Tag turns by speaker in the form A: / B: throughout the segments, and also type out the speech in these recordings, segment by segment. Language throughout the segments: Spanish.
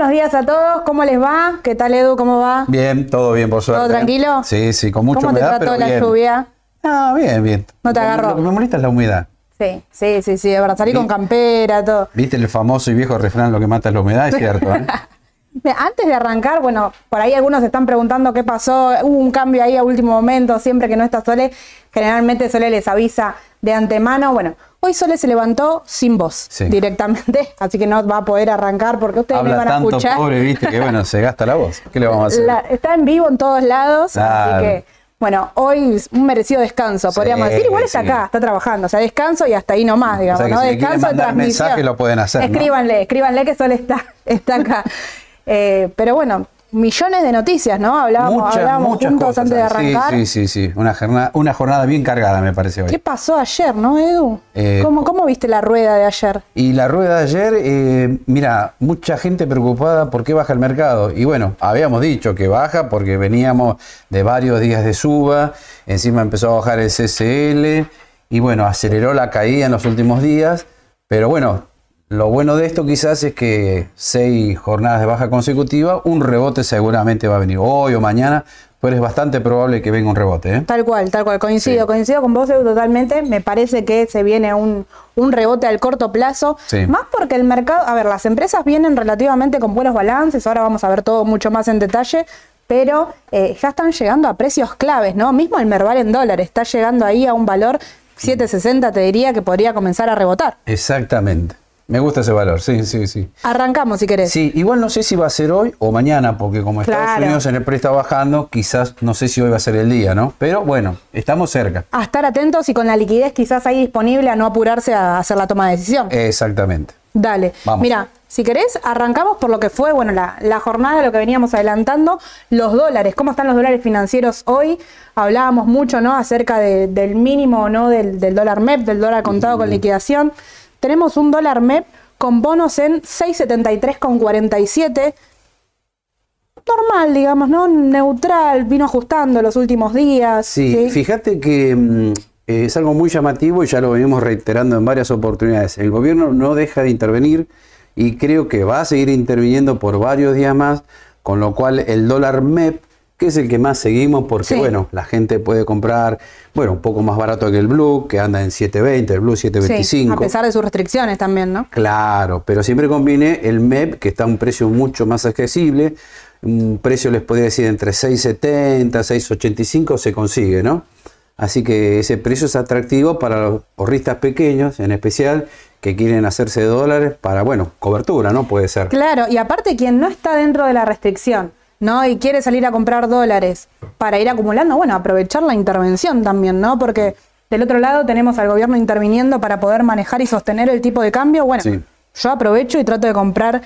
A: Buenos días a todos, ¿cómo les va? ¿Qué tal Edu? ¿Cómo va?
B: Bien, todo bien, por suerte.
A: ¿Todo tranquilo?
B: Sí, sí, con mucha
A: ¿Cómo te
B: humedad,
A: trató
B: pero
A: la
B: bien.
A: lluvia?
B: Ah, bien, bien.
A: ¿No te agarró?
B: Lo que me molesta es la humedad.
A: Sí, sí, sí, sí, de verdad, salí con campera, todo.
B: ¿Viste el famoso y viejo refrán, lo que mata es la humedad? Es cierto, ¿eh?
A: Antes de arrancar, bueno, por ahí algunos se están preguntando qué pasó, hubo un cambio ahí a último momento, siempre que no está Sole, generalmente Sole les avisa de antemano, bueno, hoy Sole se levantó sin voz
B: Sí.
A: directamente, así que no va a poder arrancar porque ustedes me
B: Habla
A: van a
B: tanto,
A: escuchar.
B: pobre, viste, que bueno, se gasta la voz. ¿Qué le vamos a hacer?
A: La- está en vivo en todos lados,
B: Claro.
A: así que, bueno, hoy un merecido descanso,
B: Sí,
A: podríamos decir. Igual está
B: sí.
A: acá, está trabajando, o sea, descanso y hasta ahí nomás, digamos,
B: O sea que
A: ¿no?
B: si
A: descanso de transmisión.
B: mensaje, lo pueden hacer, ¿no?
A: Escríbanle, escríbanle que Sol está, está acá. Eh, pero bueno, millones de noticias, ¿no? Hablábamos,
B: Muchas,
A: hablábamos
B: muchas
A: juntos
B: cosas.
A: antes de arrancar.
B: Sí, sí, sí, sí. Una jornada, una jornada bien cargada, me parece hoy.
A: ¿Qué pasó ayer, no, Edu?
B: Eh,
A: ¿Cómo, ¿Cómo viste la rueda de ayer?
B: Y la rueda de ayer, eh, mira, mucha gente preocupada por qué baja el mercado. Y bueno, habíamos dicho que baja porque veníamos de varios días de suba, encima empezó a bajar el CCL y bueno, aceleró la caída en los últimos días. Pero bueno, lo bueno de esto quizás es que seis jornadas de baja consecutiva, un rebote seguramente va a venir hoy o mañana, pero es bastante probable que venga un rebote. ¿eh?
A: Tal cual, tal cual, coincido,
B: Sí.
A: coincido con vos Edu totalmente, me parece que se viene un, un rebote al corto plazo,
B: Sí.
A: más porque el mercado, a ver, las empresas vienen relativamente con buenos balances, ahora vamos a ver todo mucho más en detalle, pero eh, ya están llegando a precios claves, ¿no? Mismo el Merval en dólares está llegando ahí a un valor 7.60, te diría que podría comenzar a rebotar.
B: Exactamente. Me gusta ese valor, sí, sí, sí.
A: Arrancamos si querés.
B: Sí, igual no sé si va a ser hoy o mañana, porque como Estados. Unidos en el pre está bajando, quizás no sé si hoy va a ser el día, ¿no? Pero bueno, estamos cerca.
A: A estar atentos y con la liquidez quizás ahí disponible a no apurarse a hacer la toma de decisión.
B: Exactamente.
A: Dale.
B: Vamos.
A: Mira, si querés, arrancamos por lo que fue, bueno, la, la jornada, lo que veníamos adelantando, los dólares, cómo están los dólares financieros hoy. Hablábamos mucho, ¿no? Acerca de- del mínimo, ¿no? Del, del dólar MEP, del dólar contado con liquidación. Tenemos un dólar MEP con bonos en 673,47. Normal, digamos, ¿no? Neutral, vino ajustando los últimos días.
B: Sí, fíjate que mm, eh, es algo muy llamativo y ya lo venimos reiterando en varias oportunidades. El gobierno no deja de intervenir y creo que va a seguir interviniendo por varios días más, con lo cual el dólar MEP, que es el que más seguimos porque,
A: Sí.
B: bueno, la gente puede comprar, bueno, un poco más barato que el Blue, que anda en 7.20, el Blue
A: Sí,
B: 7.25.
A: a pesar de sus restricciones también, ¿no?
B: Claro, pero siempre conviene el MEP, que está a un precio mucho más accesible. Un precio les podría decir entre 6,70, 6,85 se consigue, ¿no? Así que ese precio es atractivo para los ahorristas pequeños, en especial, que quieren hacerse de dólares para, bueno, cobertura, ¿no? Puede ser.
A: Claro, y aparte quien no está dentro de la restricción, ¿no? Y quiere salir a comprar dólares para ir acumulando, bueno, aprovechar la intervención también, ¿no? Porque del otro lado tenemos al gobierno interviniendo para poder manejar y sostener el tipo de cambio. Bueno,
B: Sí.
A: yo aprovecho y trato de comprar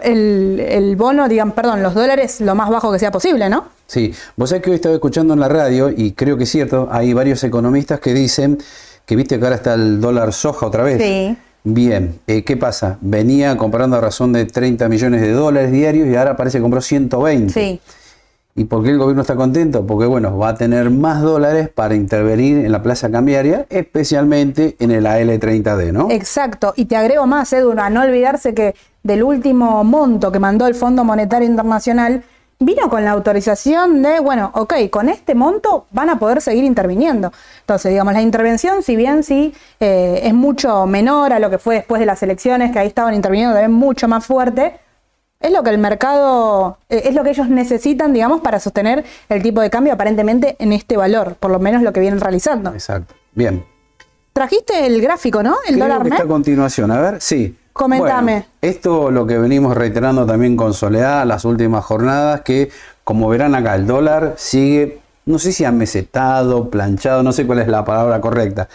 A: el, el bono, digan, perdón, los dólares lo más bajo que sea posible, ¿no?
B: Sí, vos sabés que hoy estaba escuchando en la radio, y creo que es cierto, hay varios economistas que dicen que viste que ahora está el dólar soja otra vez.
A: Sí.
B: Bien, eh, ¿qué pasa? Venía comprando a razón de 30 millones de dólares diarios y ahora parece que compró 120.
A: Sí.
B: ¿Y por qué el gobierno está contento? Porque, bueno, va a tener más dólares para intervenir en la plaza cambiaria, especialmente en el AL30D, ¿no?
A: Exacto, y te agrego más, Edu, a no olvidarse que del último monto que mandó el Fondo Monetario Internacional vino con la autorización de, bueno, ok, con este monto van a poder seguir interviniendo. Entonces, digamos, la intervención, si bien sí eh, es mucho menor a lo que fue después de las elecciones, que ahí estaban interviniendo también mucho más fuerte, es lo que el mercado, eh, es lo que ellos necesitan, digamos, para sostener el tipo de cambio aparentemente en este valor, por lo menos lo que vienen realizando.
B: Exacto. Bien.
A: Trajiste el gráfico, ¿no? El
B: Creo
A: dólar
B: que está a continuación. A ver, sí.
A: Comentame.
B: Bueno, esto lo que venimos reiterando también con Soledad las últimas jornadas, que como verán acá, el dólar sigue, no sé si amesetado, planchado, no sé cuál es la palabra correcta,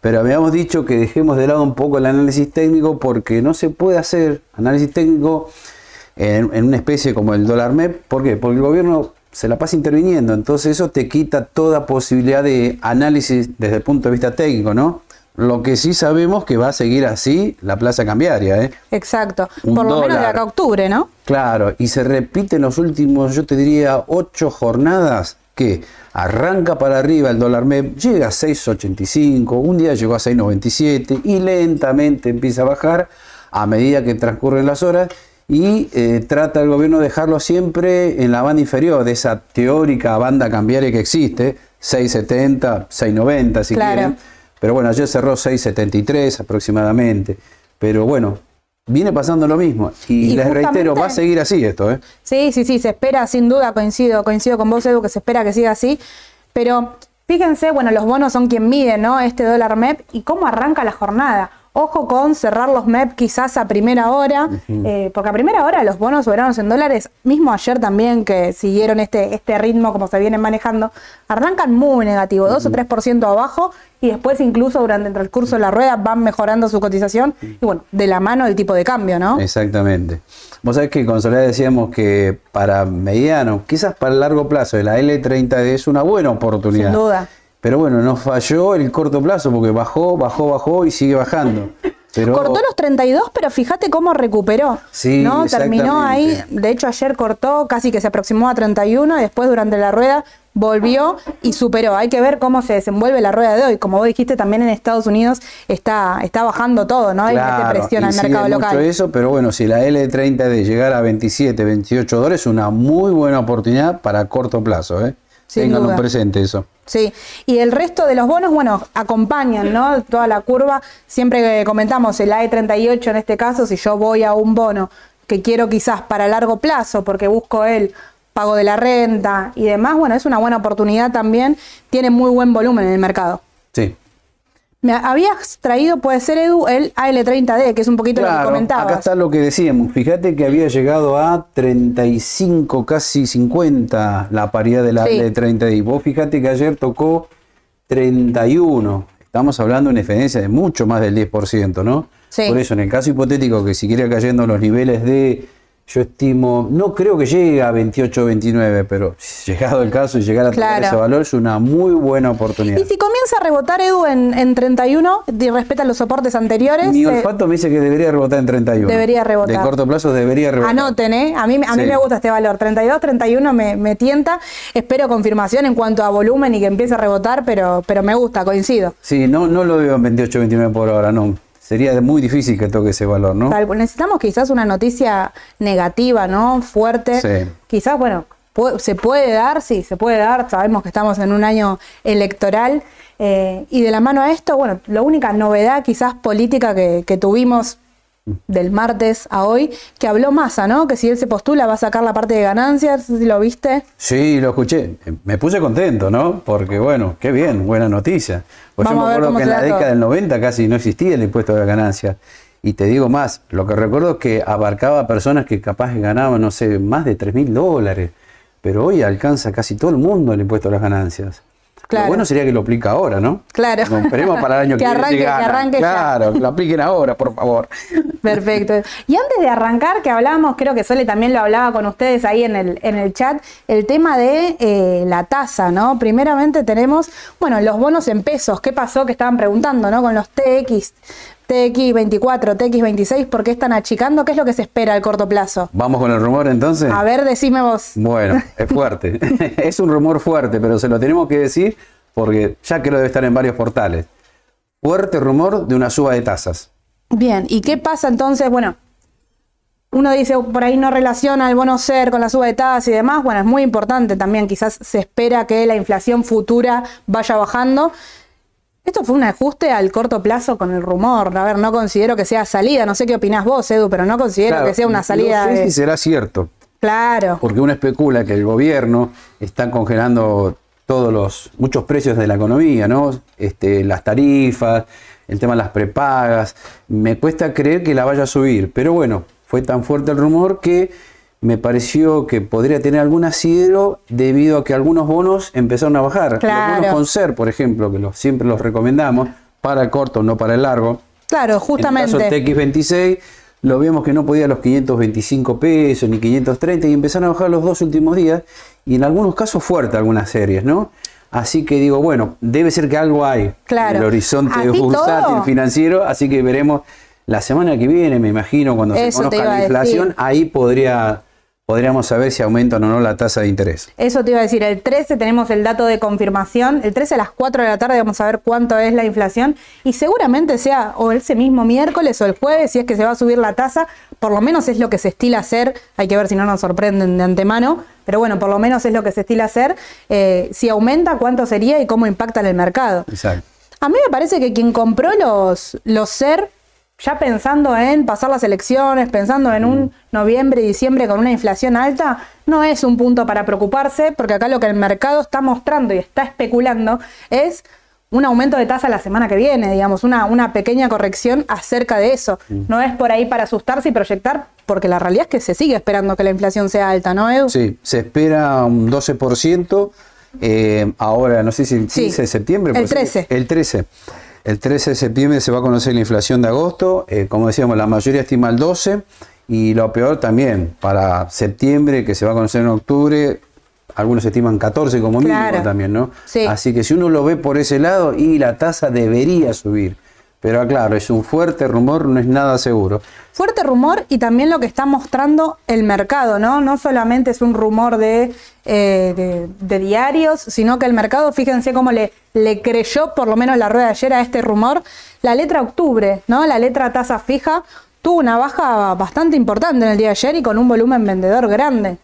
B: pero habíamos dicho que dejemos de lado un poco el análisis técnico porque no se puede hacer análisis técnico en, en una especie como el dólar MEP. ¿Por qué? Porque el gobierno se la pasa interviniendo, entonces eso te quita toda posibilidad de análisis desde el punto de vista técnico, ¿no? Lo que sí sabemos que va a seguir así la plaza cambiaria, ¿eh?
A: Exacto.
B: Un
A: Por lo menos de acá a octubre, ¿no?
B: Claro, y se repite en los últimos, yo te diría, ocho jornadas que arranca para arriba el dólar MEP, llega a 6.85, un día llegó a 6.97 y lentamente empieza a bajar a medida que transcurren las horas y eh, trata el gobierno de dejarlo siempre en la banda inferior de esa teórica banda cambiaria que existe, 670, 690 si quieren. Pero bueno, ayer cerró 673 aproximadamente. Pero bueno, viene pasando lo mismo. Y, les reitero, va a seguir así esto. ¿eh?
A: Sí, sí, sí, se espera, sin duda, coincido, coincido con vos, Edu, que se espera que siga así. Pero fíjense, bueno, los bonos son quien mide, ¿no? Este dólar MEP y cómo arranca la jornada. Ojo con cerrar los MEP quizás a primera hora, eh, porque a primera hora los bonos soberanos en dólares, mismo ayer también que siguieron este, este ritmo como se vienen manejando, arrancan muy negativo, 2 o 3% abajo y después incluso durante el curso de la rueda van mejorando su cotización y bueno, de la mano el tipo de cambio, ¿no?
B: Exactamente. Vos sabés que con Soledad decíamos que para mediano, quizás para el largo plazo, la L30 es una buena oportunidad.
A: Sin duda.
B: Pero bueno, nos falló el corto plazo porque bajó, bajó, bajó y sigue bajando.
A: Cortó los 32, pero fíjate cómo recuperó.
B: Sí,
A: ¿no? Terminó ahí, de hecho ayer cortó, casi que se aproximó a 31 y después durante la rueda volvió y superó. Hay que ver cómo se desenvuelve la rueda de hoy. Como vos dijiste, también en Estados Unidos está, está bajando todo, ¿no? Hay
B: claro,
A: presión al mercado local.
B: Mucho eso, pero bueno, si la L30 de llegar a 27, 28 dólares es una muy buena oportunidad para corto plazo, ¿eh? Tenganlo presente eso.
A: Sí, y el resto de los bonos, bueno, acompañan, ¿no? Toda la curva. Siempre que comentamos el AE38 en este caso, si yo voy a un bono que quiero quizás para largo plazo, porque busco el pago de la renta y demás, bueno, es una buena oportunidad también. Tiene muy buen volumen en el mercado.
B: Sí,
A: me habías traído, puede ser Edu, el AL30D, que es un poquito lo que comentabas.
B: Acá está lo que decíamos. Fíjate que había llegado a 35, casi 50 la paridad del AL30D. Y vos fíjate que ayer tocó 31. Estamos hablando de una diferencia de mucho más del 10%, ¿no? Sí. Por eso, en el caso hipotético que siguiera cayendo los niveles de yo estimo, no creo que llegue a 28 o 29, pero llegado el caso y llegar a tener ese valor es una muy buena oportunidad.
A: Y si comienza a rebotar Edu en, 31, respeta los soportes anteriores.
B: Mi eh, olfato me dice que debería rebotar en 31.
A: Debería rebotar.
B: De corto plazo debería rebotar.
A: Anoten, ¿eh? A mí, a mí me gusta este valor. 32, 31 me, me, tienta. Espero confirmación en cuanto a volumen y que empiece a rebotar, pero, pero me gusta, coincido.
B: Sí, no, no lo veo en 28 29 por ahora, no sería muy difícil que toque ese valor, ¿no?
A: necesitamos quizás una noticia negativa, ¿no? Fuerte. Sí. Quizás, bueno, se puede dar, sí, se puede dar. Sabemos que estamos en un año electoral. Eh, y de la mano a esto, bueno, la única novedad quizás política que, que tuvimos del martes a hoy, que habló Massa, ¿no? Que si él se postula va a sacar la parte de ganancias, si lo viste.
B: Sí, lo escuché. Me puse contento, ¿no? Porque bueno, qué bien, buena noticia. Pues yo me acuerdo que en la década del 90 casi no existía el impuesto de ganancias. Y te digo más, lo que recuerdo es que abarcaba a personas que capaz ganaban, no sé, más de 3 mil dólares. Pero hoy alcanza casi todo el mundo el impuesto de las ganancias. Lo bueno sería que lo aplique ahora, ¿no?
A: Claro.
B: esperemos para el año que,
A: que arranque, Que arranque
B: claro, que lo apliquen ahora, por favor.
A: Perfecto. Y antes de arrancar, que hablábamos, creo que Sole también lo hablaba con ustedes ahí en el, en el chat, el tema de eh, la tasa, ¿no? Primeramente tenemos, bueno, los bonos en pesos. ¿Qué pasó? Que estaban preguntando, ¿no? Con los TX. TX24, TX26, ¿por qué están achicando? ¿Qué es lo que se espera al corto plazo?
B: Vamos con el rumor entonces.
A: A ver, decime vos.
B: Bueno, es fuerte. es un rumor fuerte, pero se lo tenemos que decir porque ya que lo debe estar en varios portales. Fuerte rumor de una suba de tasas.
A: Bien, ¿y qué pasa entonces? Bueno, uno dice por ahí no relaciona el bono ser con la suba de tasas y demás. Bueno, es muy importante también. Quizás se espera que la inflación futura vaya bajando. Esto fue un ajuste al corto plazo con el rumor. A ver, no considero que sea salida. No sé qué opinás vos, Edu, pero no considero que sea una salida.
B: No sé si será cierto.
A: Claro.
B: Porque uno especula que el gobierno está congelando todos los muchos precios de la economía, ¿no? Este, las tarifas, el tema de las prepagas. Me cuesta creer que la vaya a subir, pero bueno, fue tan fuerte el rumor que me pareció que podría tener algún asidero debido a que algunos bonos empezaron a bajar.
A: Claro.
B: Los bonos con ser, por ejemplo, que siempre los recomendamos, para el corto, no para el largo.
A: Claro, justamente.
B: En el caso TX26 lo vimos que no podía los 525 pesos ni 530 y empezaron a bajar los dos últimos días y en algunos casos fuerte algunas series, ¿no? Así que digo, bueno, debe ser que algo hay
A: en
B: el horizonte bursátil financiero, así que veremos la semana que viene, me imagino, cuando se conozca la inflación, ahí podría podríamos saber si aumenta o no la tasa de interés.
A: Eso te iba a decir, el 13 tenemos el dato de confirmación, el 13 a las 4 de la tarde vamos a ver cuánto es la inflación y seguramente sea o ese mismo miércoles o el jueves, si es que se va a subir la tasa, por lo menos es lo que se estila hacer, hay que ver si no nos sorprenden de antemano, pero bueno, por lo menos es lo que se estila hacer, eh, si aumenta, cuánto sería y cómo impacta en el mercado.
B: Exacto.
A: A mí me parece que quien compró los, los SER, ya pensando en pasar las elecciones, pensando en un noviembre y diciembre con una inflación alta, no es un punto para preocuparse, porque acá lo que el mercado está mostrando y está especulando es un aumento de tasa la semana que viene, digamos, una, una pequeña corrección acerca de eso. No es por ahí para asustarse y proyectar, porque la realidad es que se sigue esperando que la inflación sea alta, ¿no, Edu?
B: Sí, se espera un 12%. Eh, ahora, no sé si el 15
A: Sí,
B: de septiembre.
A: el
B: puede ser.
A: 13.
B: El 13. El 13 de septiembre se va a conocer la inflación de agosto. Eh, como decíamos, la mayoría estima el 12. Y lo peor también, para septiembre, que se va a conocer en octubre, algunos estiman 14 como mínimo
A: Claro.
B: también, ¿no?
A: Sí.
B: Así que si uno lo ve por ese lado, y la tasa debería subir. Pero claro, es un fuerte rumor, no es nada seguro.
A: Fuerte rumor y también lo que está mostrando el mercado, ¿no? No solamente es un rumor de, eh, de, de diarios, sino que el mercado, fíjense cómo le, le creyó, por lo menos la rueda de ayer, a este rumor. La letra octubre, ¿no? La letra tasa fija tuvo una baja bastante importante en el día de ayer y con un volumen vendedor grande.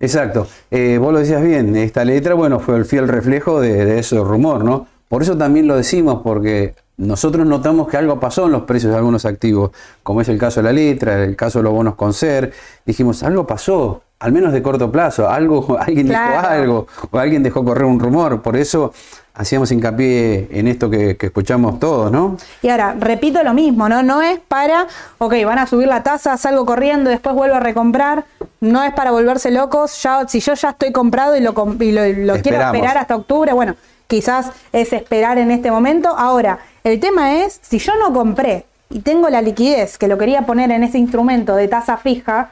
B: Exacto. Eh, vos lo decías bien, esta letra, bueno, fue el fiel reflejo de, de ese rumor, ¿no? Por eso también lo decimos, porque nosotros notamos que algo pasó en los precios de algunos activos, como es el caso de la letra, el caso de los bonos con ser. Dijimos, algo pasó, al menos de corto plazo, algo, alguien dijo
A: Claro.
B: algo, o alguien dejó correr un rumor. Por eso hacíamos hincapié en esto que, que escuchamos todos, ¿no?
A: Y ahora, repito lo mismo, ¿no? No es para, ok, van a subir la tasa, salgo corriendo, después vuelvo a recomprar. No es para volverse locos. Ya, si yo ya estoy comprado y lo, y lo, lo quiero esperar hasta octubre, bueno, quizás es esperar en este momento. Ahora, el tema es, si yo no compré y tengo la liquidez que lo quería poner en ese instrumento de tasa fija,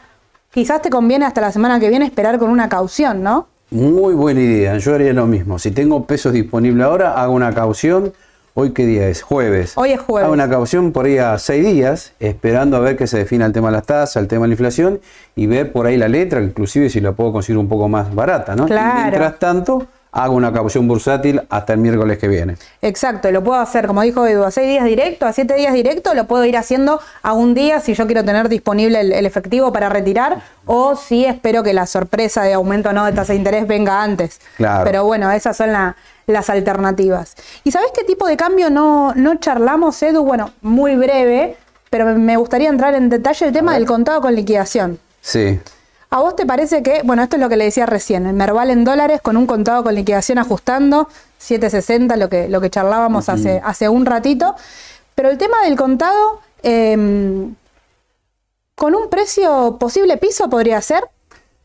A: quizás te conviene hasta la semana que viene esperar con una caución, ¿no?
B: Muy buena idea, yo haría lo mismo. Si tengo pesos disponibles ahora, hago una caución. ¿Hoy qué día es? Jueves.
A: Hoy es jueves.
B: Hago una caución por ahí a seis días, esperando a ver que se defina el tema de las tasas, el tema de la inflación, y ver por ahí la letra, inclusive si la puedo conseguir un poco más barata, ¿no? Y
A: Claro.
B: mientras tanto, hago una caución bursátil hasta el miércoles que viene.
A: Exacto, lo puedo hacer, como dijo Edu, a seis días directo, a siete días directo, lo puedo ir haciendo a un día si yo quiero tener disponible el, el efectivo para retirar o si espero que la sorpresa de aumento o no de tasa de interés venga antes.
B: Claro.
A: Pero bueno, esas son la- las alternativas. ¿Y sabés qué tipo de cambio no, no charlamos, Edu? Bueno, muy breve, pero me gustaría entrar en detalle el tema del contado con liquidación.
B: Sí.
A: ¿A vos te parece que, bueno, esto es lo que le decía recién, el Merval en dólares con un contado con liquidación ajustando, 760, lo que, lo que charlábamos hace, hace un ratito, pero el tema del contado, eh, con un precio posible piso podría ser?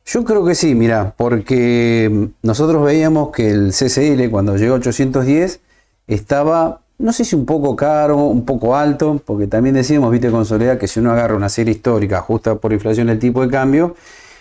B: Yo creo que sí, mira, porque nosotros veíamos que el CCL cuando llegó a 810 estaba, no sé si un poco caro, un poco alto, porque también decíamos, viste, con Soledad, que si uno agarra una serie histórica, ajusta por inflación el tipo de cambio,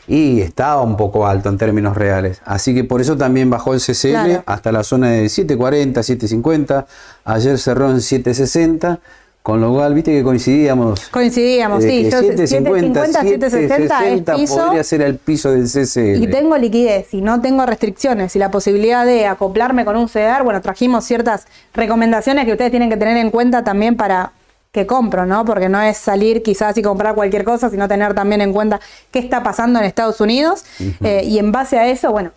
B: y estaba un poco alto en términos reales. Así que por eso también bajó el CCL
A: Claro.
B: hasta la zona de 740, 750, ayer cerró en 760. Con lo cual, viste que coincidíamos.
A: Coincidíamos, sí,
B: que
A: yo
B: 750,
A: 760 es piso.
B: podría ser el piso del CCL.
A: Y tengo liquidez y no tengo restricciones y la posibilidad de acoplarme con un CEDAR, bueno, trajimos ciertas recomendaciones que ustedes tienen que tener en cuenta también para que compro, ¿no? Porque no es salir quizás y comprar cualquier cosa, sino tener también en cuenta qué está pasando en Estados Unidos eh, y en base a eso, bueno,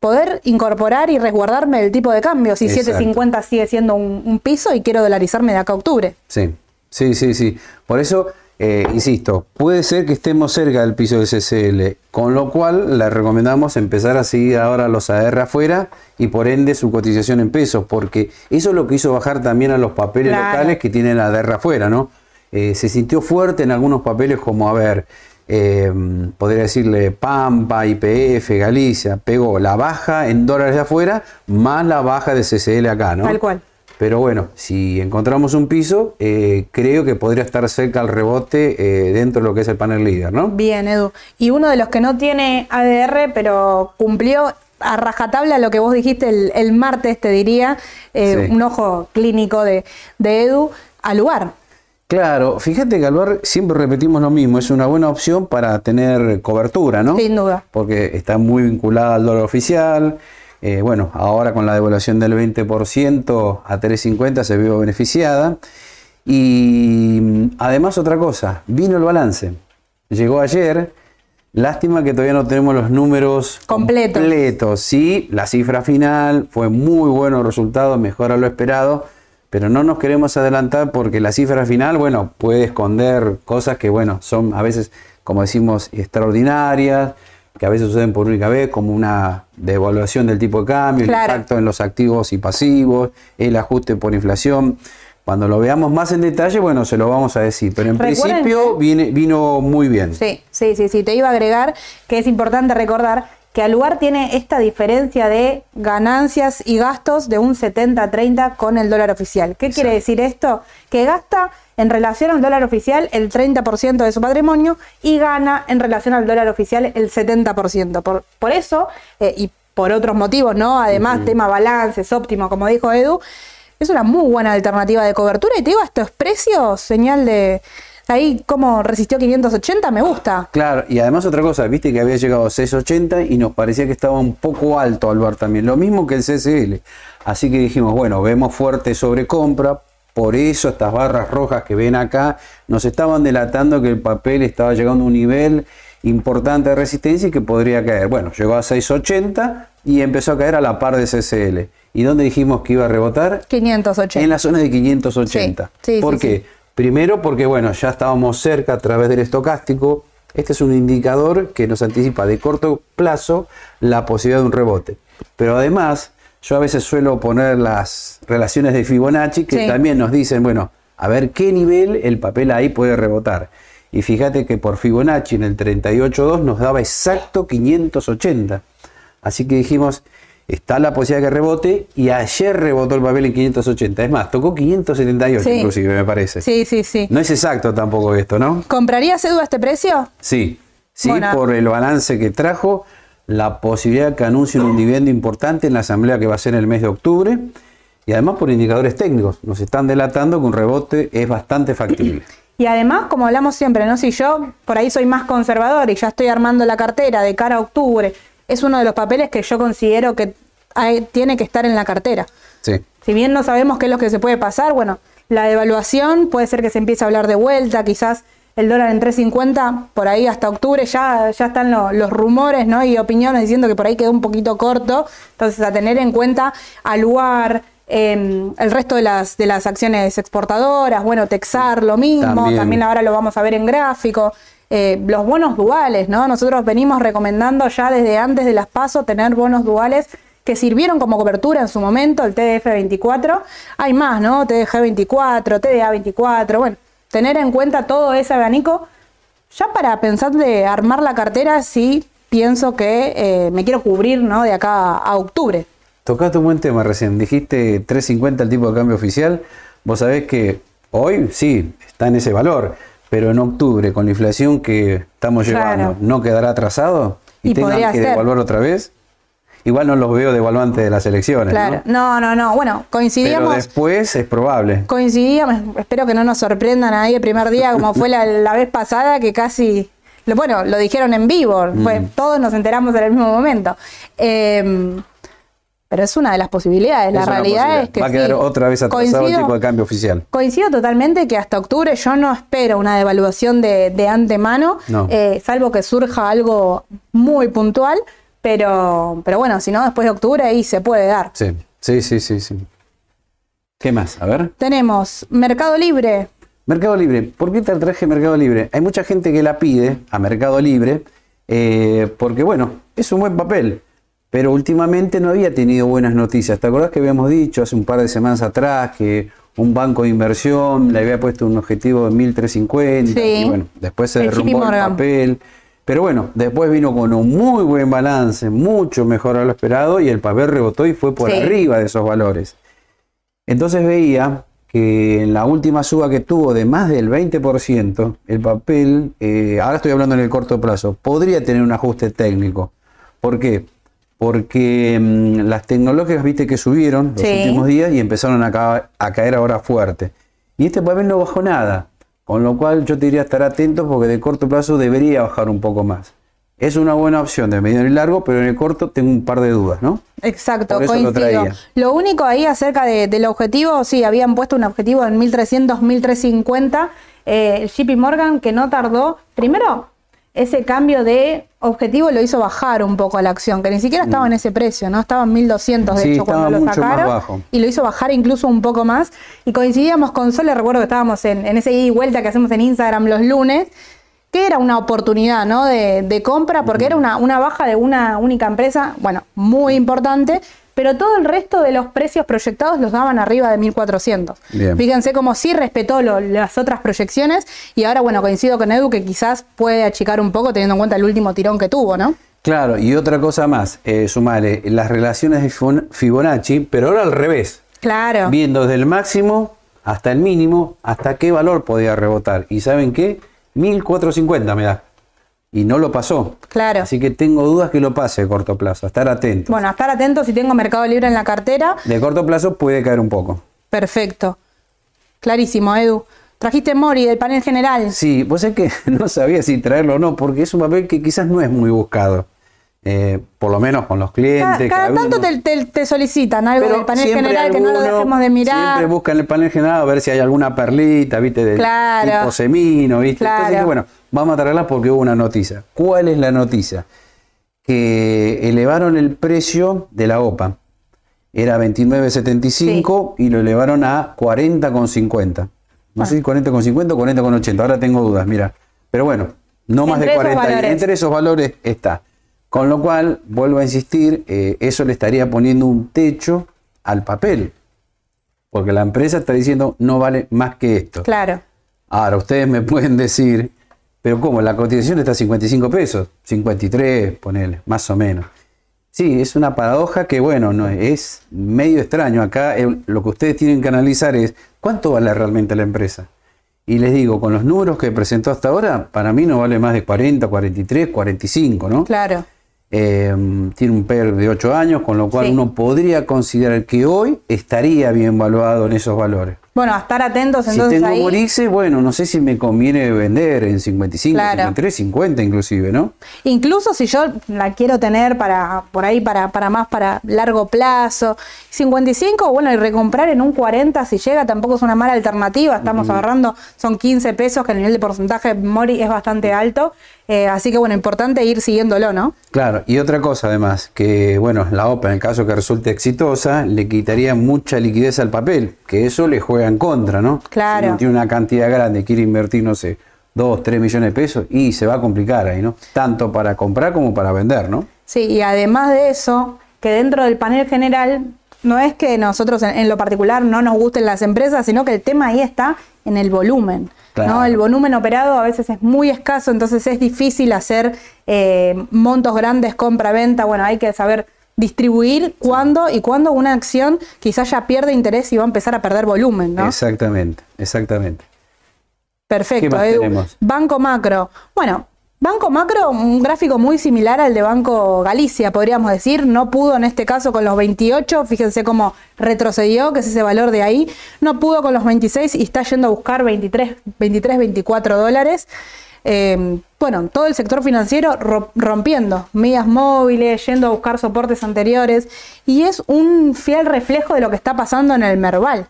A: poder incorporar y resguardarme el tipo de cambio. Si
B: Exacto.
A: 750 sigue siendo un, un piso y quiero dolarizarme de acá a octubre.
B: Sí, sí, sí, sí. Por eso, eh, insisto, puede ser que estemos cerca del piso del CCL, con lo cual le recomendamos empezar a seguir ahora los AR afuera y por ende su cotización en pesos, porque eso es lo que hizo bajar también a los papeles
A: Claro.
B: locales que tienen la AR afuera, ¿no? Eh, se sintió fuerte en algunos papeles como, a ver, eh, podría decirle Pampa, IPF, Galicia, pegó la baja en dólares de afuera más la baja de CCL acá, ¿no?
A: Tal cual.
B: Pero bueno, si encontramos un piso, eh, creo que podría estar cerca al rebote eh, dentro de lo que es el panel líder, ¿no?
A: Bien, Edu. Y uno de los que no tiene ADR, pero cumplió a rajatabla lo que vos dijiste el, el martes, te diría, eh,
B: Sí.
A: un ojo clínico de, de Edu, al lugar.
B: Claro, fíjate que al siempre repetimos lo mismo, es una buena opción para tener cobertura, ¿no?
A: Sin duda.
B: Porque está muy vinculada al dólar oficial. Eh, bueno, ahora con la devaluación del 20% a 3.50 se vio beneficiada. Y mm, además otra cosa, vino el balance. Llegó ayer, lástima que todavía no tenemos los números
A: completos.
B: completos. Sí, la cifra final fue muy bueno resultado, mejor a lo esperado, pero no nos queremos adelantar porque la cifra final, bueno, puede esconder cosas que, bueno, son a veces, como decimos, extraordinarias, que a veces suceden por única vez, como una devaluación del tipo de cambio, el impacto en los activos y pasivos, el ajuste por inflación. Cuando lo veamos más en detalle, bueno, se lo vamos a decir, pero en principio viene, vino muy bien.
A: Sí, sí, sí, sí. Te iba a agregar que es importante recordar que Aluar tiene esta diferencia de ganancias y gastos de un 70-30 con el dólar oficial. ¿Qué quiere decir esto? Que gasta en relación al dólar oficial el 30% de su patrimonio y gana en relación al dólar oficial el 70%. Por, por eso, eh, y por otros motivos, ¿no? Además, tema balances óptimo, como dijo Edu, es una muy buena alternativa de cobertura. Y te digo, estos precios, señal de ahí cómo resistió 580, me gusta.
B: Claro, y además otra cosa, viste que había llegado a 680 y nos parecía que estaba un poco alto al bar también, lo mismo que el CCL. Así que dijimos, bueno, vemos fuerte sobre compra, por eso estas barras rojas que ven acá nos estaban delatando que el papel estaba llegando a un nivel importante de resistencia y que podría caer. Bueno, llegó a 680 y empezó a caer a la par de CCL. ¿Y dónde dijimos que iba a rebotar?
A: 580.
B: En la zona de 580. ¿Por qué? Primero porque, bueno, ya estábamos cerca a través del estocástico. Este es un indicador que nos anticipa de corto plazo la posibilidad de un rebote. Pero además, yo a veces suelo poner las relaciones de Fibonacci que también nos dicen, bueno, a ver qué nivel el papel ahí puede rebotar. Y fíjate que por Fibonacci en el 38.2 nos daba exacto 580. Así que dijimos, está la posibilidad que rebote y ayer rebotó el papel en 580. Es más, tocó 578 inclusive, me parece.
A: Sí, sí, sí.
B: No es exacto tampoco esto, ¿no?
A: ¿Comprarías Edu a este precio?
B: Sí, sí, por el balance que trajo, la posibilidad que anuncie un dividendo importante en la asamblea que va a ser en el mes de octubre y además por indicadores técnicos. Nos están delatando que un rebote es bastante factible.
A: Y además, como hablamos siempre, ¿no? Si yo por ahí soy más conservador y ya estoy armando la cartera de cara a octubre, es uno de los papeles que yo considero que tiene que estar en la cartera.
B: Sí.
A: Si bien no sabemos qué es lo que se puede pasar, bueno, la devaluación puede ser que se empiece a hablar de vuelta, quizás el dólar en 3.50, por ahí hasta octubre ya, ya están los rumores ¿no? y opiniones diciendo que por ahí quedó un poquito corto, entonces a tener en cuenta al lugar, em, el resto de las, de las acciones exportadoras, bueno, Texar lo mismo, también ahora lo vamos a ver en gráfico. Eh, los bonos duales, ¿no? Nosotros venimos recomendando ya desde antes de las pasos tener bonos duales que sirvieron como cobertura en su momento, el TDF24. Hay más, ¿no? TDG24, TDA24, bueno, tener en cuenta todo ese abanico ya para pensar de armar la cartera si pienso que eh, me quiero cubrir, ¿no? De acá a octubre.
B: Tocaste un buen tema recién, dijiste 350 el tipo de cambio oficial. Vos sabés que hoy sí está en ese valor pero en octubre, con la inflación que estamos llevando, ¿no quedará atrasado? ¿Y, y tengan que devaluar otra vez? Igual no los veo devaluantes de las elecciones. Claro,
A: ¿no? no, no, Bueno, coincidíamos.
B: Pero después es probable.
A: Coincidíamos, espero que no nos sorprendan ahí el primer día, como fue la, vez pasada, que casi. Bueno, lo dijeron en vivo, mm. todos nos enteramos en el mismo momento. Eh, pero es una de las posibilidades. la realidad es que.
B: Va a quedar otra vez atrasado el tipo de cambio oficial.
A: Coincido totalmente que hasta octubre yo no espero una devaluación de, antemano, eh, salvo que surja algo muy puntual. Pero, pero bueno, si no, después de octubre ahí se puede dar.
B: Sí, sí, sí, sí. sí. ¿Qué más? A ver.
A: Tenemos Mercado Libre.
B: Mercado Libre. ¿Por qué te traje Mercado Libre? Hay mucha gente que la pide a Mercado Libre eh, porque, bueno, es un buen papel pero últimamente no había tenido buenas noticias. ¿Te acordás que habíamos dicho hace un par de semanas atrás que un banco de inversión le había puesto un objetivo de 1350 y bueno, después se derrumbó el papel. Pero bueno, después vino con un muy buen balance, mucho mejor a lo esperado y el papel rebotó y fue por arriba de esos valores. Entonces veía que en la última suba que tuvo de más del 20%, el papel, eh, ahora estoy hablando en el corto plazo, podría tener un ajuste técnico. ¿Por qué? Porque mm, las tecnológicas, viste que subieron los últimos días y empezaron a, caer ahora fuerte. Y este papel no bajó nada. Con lo cual yo te diría estar atento porque de corto plazo debería bajar un poco más. Es una buena opción de mediano y largo, pero en el corto tengo un par de dudas, ¿no?
A: Exacto,
B: lo
A: coincido. Lo, único ahí acerca de- del objetivo, sí, habían puesto un objetivo en 1300, 1350. Eh, el JP Morgan que no tardó. Primero, ese cambio de objetivo lo hizo bajar un poco a la acción, que ni siquiera estaba en ese precio, ¿no? Estaba en 1200 de
B: Mm. Sí,
A: hecho cuando lo sacaron. Y lo hizo bajar incluso un poco más. Y coincidíamos con Sole, recuerdo que estábamos en, en ese ida y vuelta que hacemos en Instagram los lunes, que era una oportunidad ¿no? de, de compra, porque era una, una baja de una única empresa, bueno, muy importante, pero todo el resto de los precios proyectados los daban arriba de 1400.
B: Bien.
A: Fíjense como sí respetó lo- las otras proyecciones y ahora, bueno, coincido con Edu que quizás puede achicar un poco teniendo en cuenta el último tirón que tuvo, ¿no?
B: Claro, y otra cosa más, eh, sumale las relaciones de Fibon- Fibonacci, pero ahora al revés.
A: Claro.
B: Viendo desde el máximo hasta el mínimo, hasta qué valor podía rebotar. ¿Y saben qué? 1450 me da. Y no lo pasó.
A: Claro.
B: Así que tengo dudas que lo pase de corto plazo. Estar atento.
A: Bueno, a estar atentos si tengo Mercado Libre en la cartera.
B: De corto plazo puede caer un poco.
A: Perfecto. Clarísimo, Edu. Trajiste Mori del panel general.
B: Sí, pues es que no sabía si traerlo o no, porque es un papel que quizás no es muy buscado. Eh, por lo menos con los clientes.
A: Cada, tanto te, te- te solicitan algo
B: Pero
A: del panel general que no lo dejemos de mirar.
B: Siempre buscan el panel general a ver si hay alguna perlita, ¿viste? Del
A: Claro.
B: tipo semino, ¿viste?
A: Claro.
B: Entonces, bueno, vamos a traerla porque hubo una noticia. ¿Cuál es la noticia? Que elevaron el precio de la OPA. Era 29.75 y lo elevaron a 40.50. No sé si 40.50 o 40.80. Ahora tengo dudas, mira. Pero bueno, no más
A: Entre
B: de
A: esos
B: 40.
A: valores.
B: Entre esos valores está. Con lo cual, vuelvo a insistir, eh, eso le estaría poniendo un techo al papel. Porque la empresa está diciendo no vale más que esto.
A: Claro.
B: Ahora, ustedes me pueden decir, pero ¿cómo? La cotización está a 55 pesos, 53, ponele, más o menos. Sí, es una paradoja que, bueno, no es medio extraño. Acá eh, lo que ustedes tienen que analizar es cuánto vale realmente la empresa. Y les digo, con los números que presentó hasta ahora, para mí no vale más de 40, 43, 45, ¿no?
A: Claro.
B: Eh, tiene un PER de 8 años, con lo cual
A: Sí.
B: uno podría considerar que hoy estaría bien valuado en esos valores.
A: Bueno, a estar atentos
B: Si
A: entonces
B: tengo
A: ahí.
B: Morixe, bueno, no sé si me conviene vender en 55,
A: Claro.
B: 53, 50 inclusive, ¿no?
A: Incluso si yo la quiero tener para por ahí para, para más para largo plazo, 55, bueno, y recomprar en un 40 si llega tampoco es una mala alternativa, estamos agarrando, son 15 pesos que el nivel de porcentaje Mori es bastante alto, eh, así que bueno, importante ir siguiéndolo, ¿no?
B: Claro, y otra cosa además, que bueno, la OPA en el caso que resulte exitosa, le quitaría mucha liquidez al papel, que eso le juega en contra, ¿no?
A: Claro.
B: Si uno tiene una cantidad grande, quiere invertir, no sé, 2, 3 millones de pesos, y se va a complicar ahí, ¿no? Tanto para comprar como para vender, ¿no?
A: Sí, y además de eso, que dentro del panel general, no es que nosotros en, en lo particular no nos gusten las empresas, sino que el tema ahí está en el volumen.
B: Claro.
A: ¿no? El volumen operado a veces es muy escaso, entonces es difícil hacer eh, montos grandes, compra-venta. Bueno, hay que saber distribuir cuándo y cuándo una acción quizás ya pierde interés y va a empezar a perder volumen, ¿no?
B: Exactamente, exactamente.
A: Perfecto,
B: ¿Qué más
A: Edu.
B: tenemos?
A: Banco Macro. Bueno, Banco Macro, un gráfico muy similar al de Banco Galicia, podríamos decir. No pudo en este caso con los 28, fíjense cómo retrocedió, que es ese valor de ahí. No pudo con los 26 y está yendo a buscar 23, 23 24 dólares. Eh, bueno, todo el sector financiero ro- rompiendo medias móviles, yendo a buscar soportes anteriores. Y es un fiel reflejo de lo que está pasando en el Merval.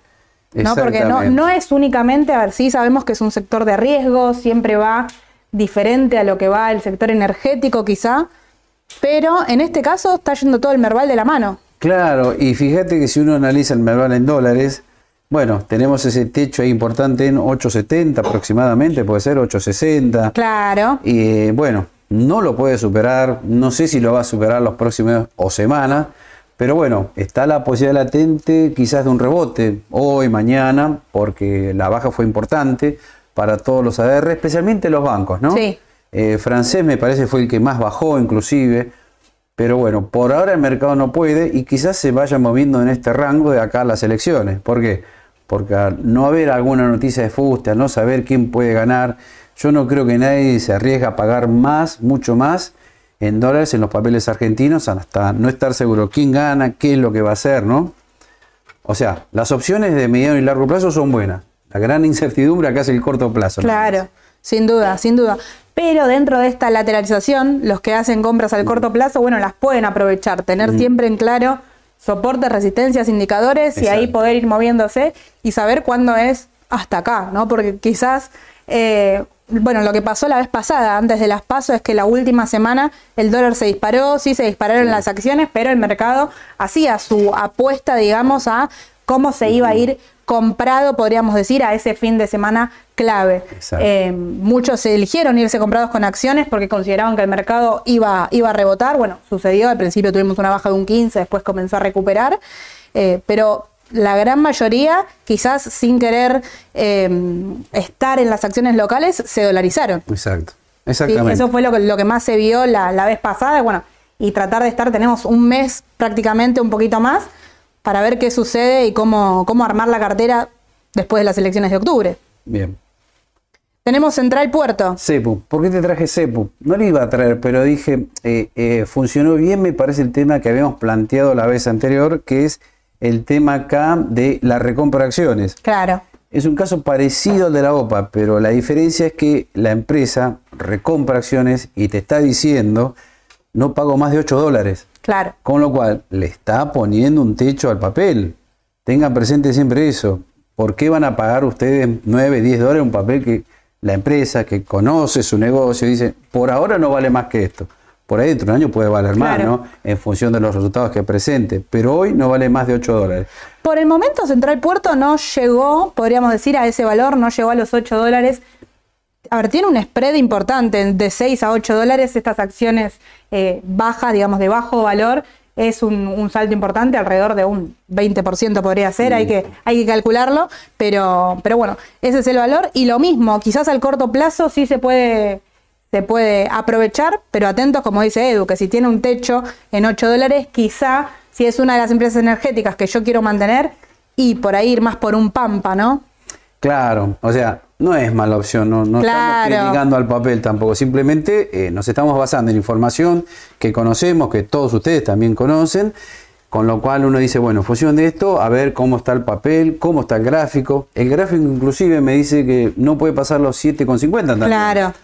A: ¿no? Porque no es únicamente, a ver, sí sabemos que es un sector de riesgo, siempre va diferente a lo que va el sector energético quizá, pero en este caso está yendo todo el Merval de la mano.
B: Claro, y fíjate que si uno analiza el Merval en dólares, bueno, tenemos ese techo ahí importante en 8.70 aproximadamente, puede ser 8.60.
A: Claro.
B: Y eh, bueno, no lo puede superar, no sé si lo va a superar los próximos o semanas, pero bueno, está la posibilidad latente quizás de un rebote hoy, mañana, porque la baja fue importante para todos los ADR, especialmente los bancos, ¿no?
A: Sí.
B: Eh, francés me parece fue el que más bajó inclusive, pero bueno, por ahora el mercado no puede y quizás se vaya moviendo en este rango de acá a las elecciones. ¿Por qué? Porque al no haber alguna noticia de fuste, al no saber quién puede ganar, yo no creo que nadie se arriesga a pagar más, mucho más en dólares en los papeles argentinos hasta no estar seguro quién gana, qué es lo que va a hacer, ¿no? O sea, las opciones de mediano y largo plazo son buenas. La gran incertidumbre acá es el corto plazo.
A: Claro, sin duda, sin duda. Pero dentro de esta lateralización, los que hacen compras al corto plazo, bueno, las pueden aprovechar, tener siempre en claro soportes, resistencias, indicadores y ahí poder ir moviéndose y saber cuándo es hasta acá, ¿no? Porque quizás, eh, bueno, lo que pasó la vez pasada, antes de las pasos, es que la última semana el dólar se disparó, sí se dispararon las acciones, pero el mercado hacía su apuesta, digamos, a cómo se iba a ir comprado, podríamos decir, a ese fin de semana clave. Eh, muchos eligieron irse comprados con acciones porque consideraban que el mercado iba, iba a rebotar. Bueno, sucedió, al principio tuvimos una baja de un 15, después comenzó a recuperar, eh, pero la gran mayoría, quizás sin querer eh, estar en las acciones locales, se dolarizaron.
B: Exacto. Exactamente.
A: eso fue lo que, lo que más se vio la, la vez pasada. Bueno, y tratar de estar, tenemos un mes prácticamente, un poquito más, para ver qué sucede y cómo, cómo armar la cartera después de las elecciones de octubre.
B: Bien.
A: Tenemos Central Puerto.
B: CEPU. ¿Por qué te traje CEPU? No lo iba a traer, pero dije, eh, eh, funcionó bien, me parece el tema que habíamos planteado la vez anterior, que es el tema acá de la recompra de acciones.
A: Claro.
B: Es un caso parecido al de la OPA, pero la diferencia es que la empresa recompra acciones y te está diciendo, no pago más de 8 dólares.
A: Claro.
B: Con lo cual, le está poniendo un techo al papel. Tengan presente siempre eso. ¿Por qué van a pagar ustedes 9, 10 dólares un papel que la empresa que conoce su negocio dice, por ahora no vale más que esto? Por ahí dentro de un año puede valer más, ¿no? En función de los resultados que presente. Pero hoy no vale más de 8 dólares.
A: Por el momento Central Puerto no llegó, podríamos decir, a ese valor, no llegó a los 8 dólares. A ver, tiene un spread importante de 6 a 8 dólares estas acciones eh, bajas, digamos, de bajo valor. Es un, salto importante, alrededor de un 20% podría ser, hay, que, hay que calcularlo, pero, pero bueno, ese es el valor. Y lo mismo, quizás al corto plazo sí se puede, se puede aprovechar, pero atentos, como dice Edu, que si tiene un techo en 8 dólares, quizá si es una de las empresas energéticas que yo quiero mantener, y por ahí ir más por un pampa, ¿no?
B: Claro, o sea, no es mala opción, no, no estamos criticando al papel tampoco, simplemente eh, nos estamos basando en información que conocemos, que todos ustedes también conocen, con lo cual uno dice, bueno, en función de esto, a ver cómo está el papel, cómo está el gráfico. El gráfico inclusive me dice que no puede pasar los 7,50 también.
A: Claro.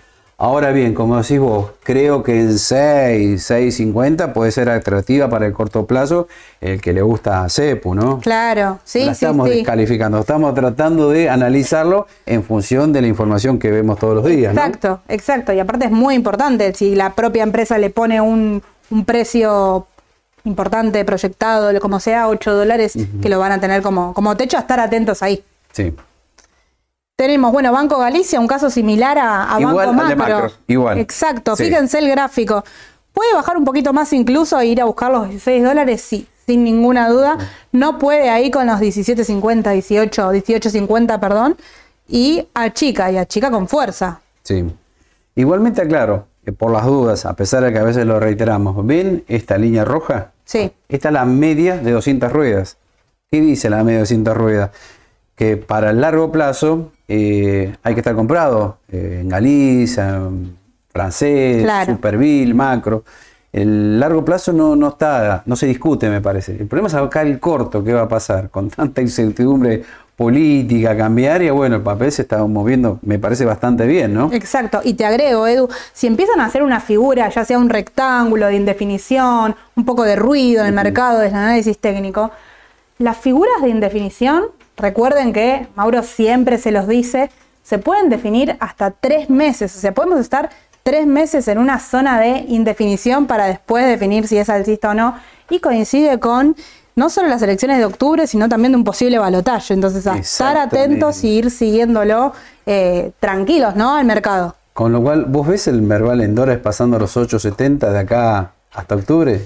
B: Ahora bien, como decís vos, creo que en 6, 6.50 puede ser atractiva para el corto plazo el que le gusta a CEPU, ¿no?
A: Claro, sí,
B: La estamos descalificando, estamos tratando de analizarlo en función de la información que vemos todos los días.
A: Exacto, exacto. Y aparte es muy importante, si la propia empresa le pone un, precio importante, proyectado, como sea, 8 dólares, que lo van a tener como, como techo, a estar atentos ahí.
B: Sí.
A: Tenemos, bueno, Banco Galicia, un caso similar a, Banco Macro.
B: Igual.
A: Exacto, fíjense el gráfico. ¿Puede bajar un poquito más incluso e ir a buscar los 16 dólares? Sí, sin ninguna duda. No puede ahí con los 17.50, 18, 18.50, perdón. Y achica, y achica con fuerza.
B: Sí. Igualmente aclaro, que por las dudas, a pesar de que a veces lo reiteramos, ¿ven esta línea roja?
A: Sí.
B: Esta es la media de 200 ruedas. ¿Qué dice la media de 200 ruedas? Que para el largo plazo eh, hay que estar comprado eh, en Galicia, en francés, Superville, macro. El largo plazo no, no está, no se discute, me parece. El problema es acá el corto, ¿qué va a pasar? Con tanta incertidumbre política, cambiaria, bueno, el papel se está moviendo, me parece bastante bien, ¿no?
A: Exacto, y te agrego, Edu, si empiezan a hacer una figura, ya sea un rectángulo de indefinición, un poco de ruido en el mercado desde el análisis técnico, las figuras de indefinición Recuerden que Mauro siempre se los dice, se pueden definir hasta tres meses, o sea, podemos estar tres meses en una zona de indefinición para después definir si es alcista o no, y coincide con no solo las elecciones de octubre, sino también de un posible balotaje. Entonces, a estar atentos y ir siguiéndolo eh, tranquilos, ¿no? Al mercado.
B: Con lo cual, ¿vos ves el Merval en dólares pasando a los 8.70 de acá hasta octubre?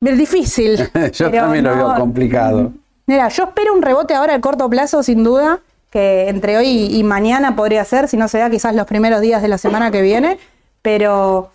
A: Difícil.
B: Yo también lo veo complicado.
A: Mira, yo espero un rebote ahora a corto plazo, sin duda, que entre hoy y mañana podría ser, si no se da quizás los primeros días de la semana que viene, pero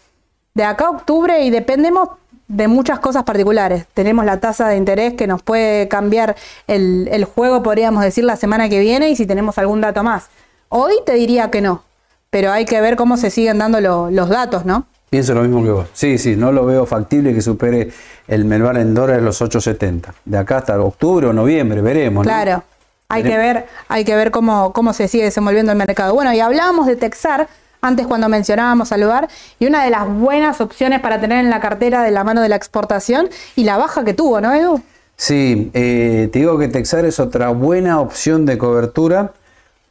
A: de acá a octubre y dependemos de muchas cosas particulares. Tenemos la tasa de interés que nos puede cambiar el, juego, podríamos decir, la semana que viene y si tenemos algún dato más. Hoy te diría que no, pero hay que ver cómo se siguen dando los datos, ¿no?
B: Pienso lo mismo que vos. Sí, sí, no lo veo factible que supere el Melvar en dólares los 8.70. De acá hasta octubre o noviembre, veremos.
A: Claro. Hay que ver, hay que ver cómo, cómo se sigue desenvolviendo el mercado. Bueno, y hablábamos de Texar antes cuando mencionábamos al lugar, y una de las buenas opciones para tener en la cartera de la mano de la exportación y la baja que tuvo, ¿no, Edu?
B: Sí, eh, te digo que Texar es otra buena opción de cobertura,